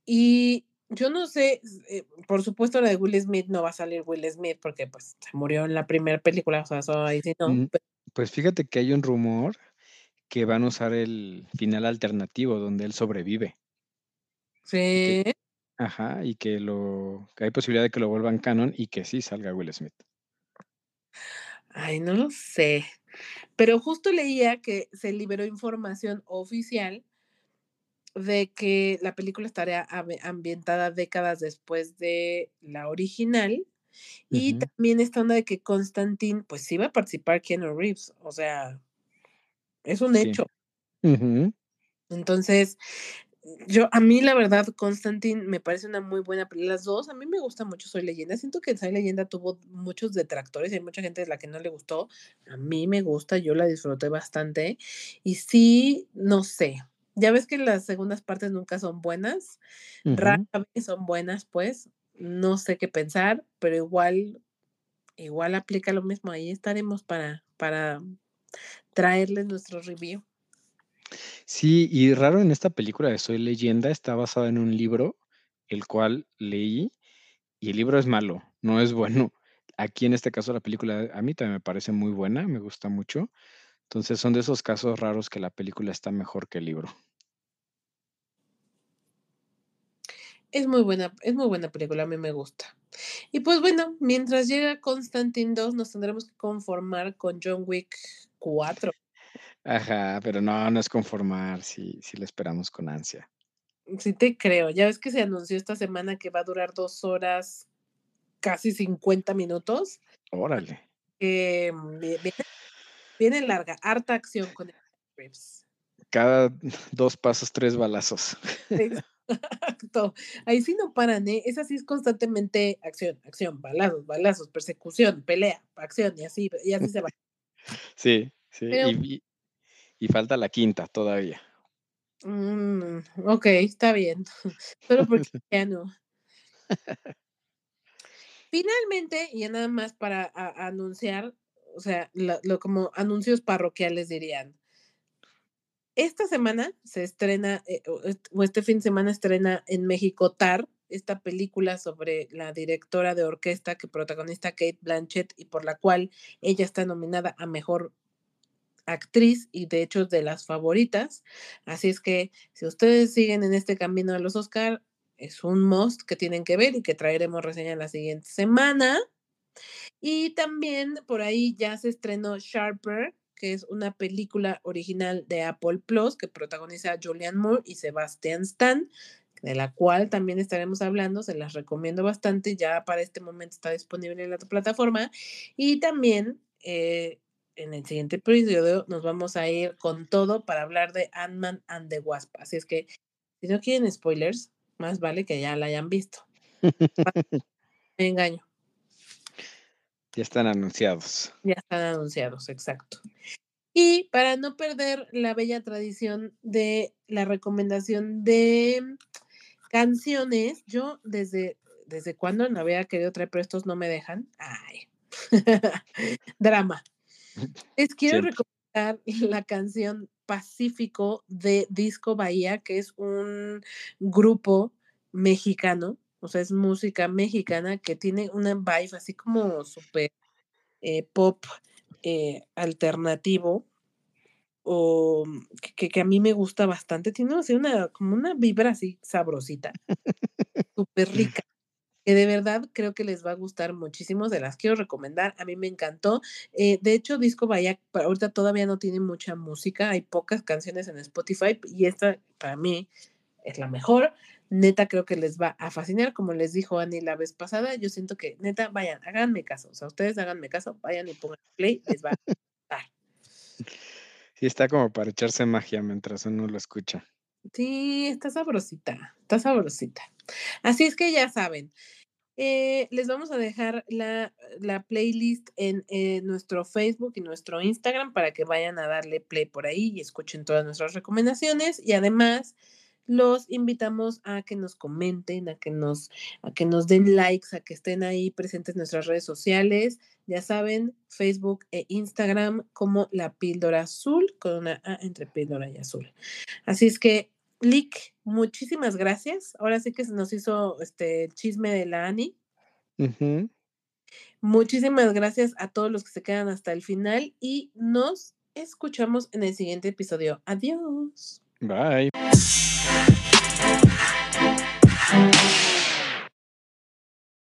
Speaker 3: Y yo no sé, eh, por supuesto la de Will Smith no va a salir Will Smith porque pues se murió en la primera película, o sea, eso ahí sí no.
Speaker 4: Mm,
Speaker 3: pero
Speaker 4: Pues fíjate que hay un rumor que van a usar el final alternativo donde él sobrevive que,
Speaker 3: sí,
Speaker 4: ajá, y que lo, que hay posibilidad de que lo vuelvan canon y que sí salga Will Smith.
Speaker 3: ay, no lo sé. Pero justo leía que se liberó información oficial de que la película estaría ambientada décadas después de la original y también esta onda de que Constantine pues sí va a participar Keanu Reeves, o sea, es un
Speaker 4: Sí.
Speaker 3: hecho. Entonces, yo, a mí la verdad, Constantine me parece una muy buena película. Las dos, a mí me gusta mucho Soy Leyenda. Siento que Soy Leyenda tuvo muchos detractores y hay mucha gente de la que no le gustó. A mí me gusta, yo la disfruté bastante. Y sí, no sé. Ya ves que las segundas partes nunca son buenas. Rara vez son buenas, pues. No sé qué pensar, pero igual, igual aplica lo mismo. Ahí estaremos para, para traerles nuestro review.
Speaker 4: Sí, y raro en esta película de Soy Leyenda está basada en un libro, el cual leí, y el libro es malo, no es bueno. Aquí en este caso la película a mí también me parece muy buena, me gusta mucho. Entonces son de esos casos raros que la película está mejor que el libro.
Speaker 3: Es muy buena, es muy buena película, a mí me gusta. Y pues bueno, mientras llega Constantine 2, nos tendremos que conformar con John Wick 4.
Speaker 4: Ajá, pero no, no es conformar, sí, sí lo esperamos con ansia.
Speaker 3: Sí te creo. Ya ves que se anunció esta semana que va a durar dos horas, casi 50 minutos.
Speaker 4: Órale.
Speaker 3: Eh, viene, larga, harta acción con el
Speaker 4: Cada dos pasos, tres balazos.
Speaker 3: Ahí sí no paran, ¿eh? Esa sí es constantemente acción, acción, balazos, balazos, persecución, pelea, acción, y así, y así se va.
Speaker 4: Sí, sí. y, falta la quinta todavía.
Speaker 3: Mm, ok, está bien. Solo porque ya no. Finalmente, y nada más para anunciar, o sea, lo, como anuncios parroquiales dirían. Esta semana se estrena, eh, o este fin de semana estrena en México TAR, esta película sobre la directora de orquesta que protagoniza Kate Blanchett y por la cual ella está nominada a Mejor Actriz y de hecho de las favoritas. Así es que si ustedes siguen en este camino a los Oscar, es un must que tienen que ver y que traeremos reseña la siguiente semana. Y también por ahí ya se estrenó Sharper, que es una película original de Apple Plus que protagoniza Julian Moore y Sebastian Stan, de la cual también estaremos hablando, se las recomiendo bastante, ya para este momento está disponible en la plataforma. Y también eh, en el siguiente episodio nos vamos a ir con todo para hablar de Ant-Man and the Wasp. Así es que si no quieren spoilers, más vale que ya la hayan visto. Me engaño.
Speaker 4: Ya están anunciados.
Speaker 3: Ya están anunciados, exacto. Y para no perder la bella tradición de la recomendación de canciones, yo desde, desde cuando no había querido traer, pero estos no me dejan. Ay, drama. Les quiero recomendar la canción Pacífico de Disco Bahía, que es un grupo mexicano, o sea, es música mexicana que tiene una vibe así como súper eh, pop eh, alternativo o que, que, a mí me gusta bastante. Tiene así una, como una vibra así sabrosita, súper rica que de verdad creo que les va a gustar muchísimo, se las quiero recomendar, a mí me encantó. Eh, de hecho, Disco Bahía ahorita todavía no tiene mucha música, hay pocas canciones en Spotify y esta para mí es la mejor. Neta, creo que les va a fascinar, como les dijo Annie la vez pasada, yo siento que neta, vayan, háganme caso, o sea, ustedes háganme caso, vayan y pongan play, les va a gustar.
Speaker 4: Sí, está como para echarse magia mientras uno lo escucha.
Speaker 3: Sí, está sabrosita, está sabrosita. Así es que ya saben, eh, les vamos a dejar la, playlist en nuestro Facebook y nuestro Instagram para que vayan a darle play por ahí y escuchen todas nuestras recomendaciones. Y además, los invitamos a que nos comenten, a que nos, a que nos den likes, a que estén ahí presentes en nuestras redes sociales. Ya saben, Facebook e Instagram como la píldora azul, con una A entre píldora y azul. Así es que Lick, muchísimas gracias. Ahora sí que se nos hizo este chisme de la Ani. Muchísimas gracias a todos los que se quedan hasta el final y nos escuchamos en el siguiente episodio. Adiós.
Speaker 4: Bye. Thank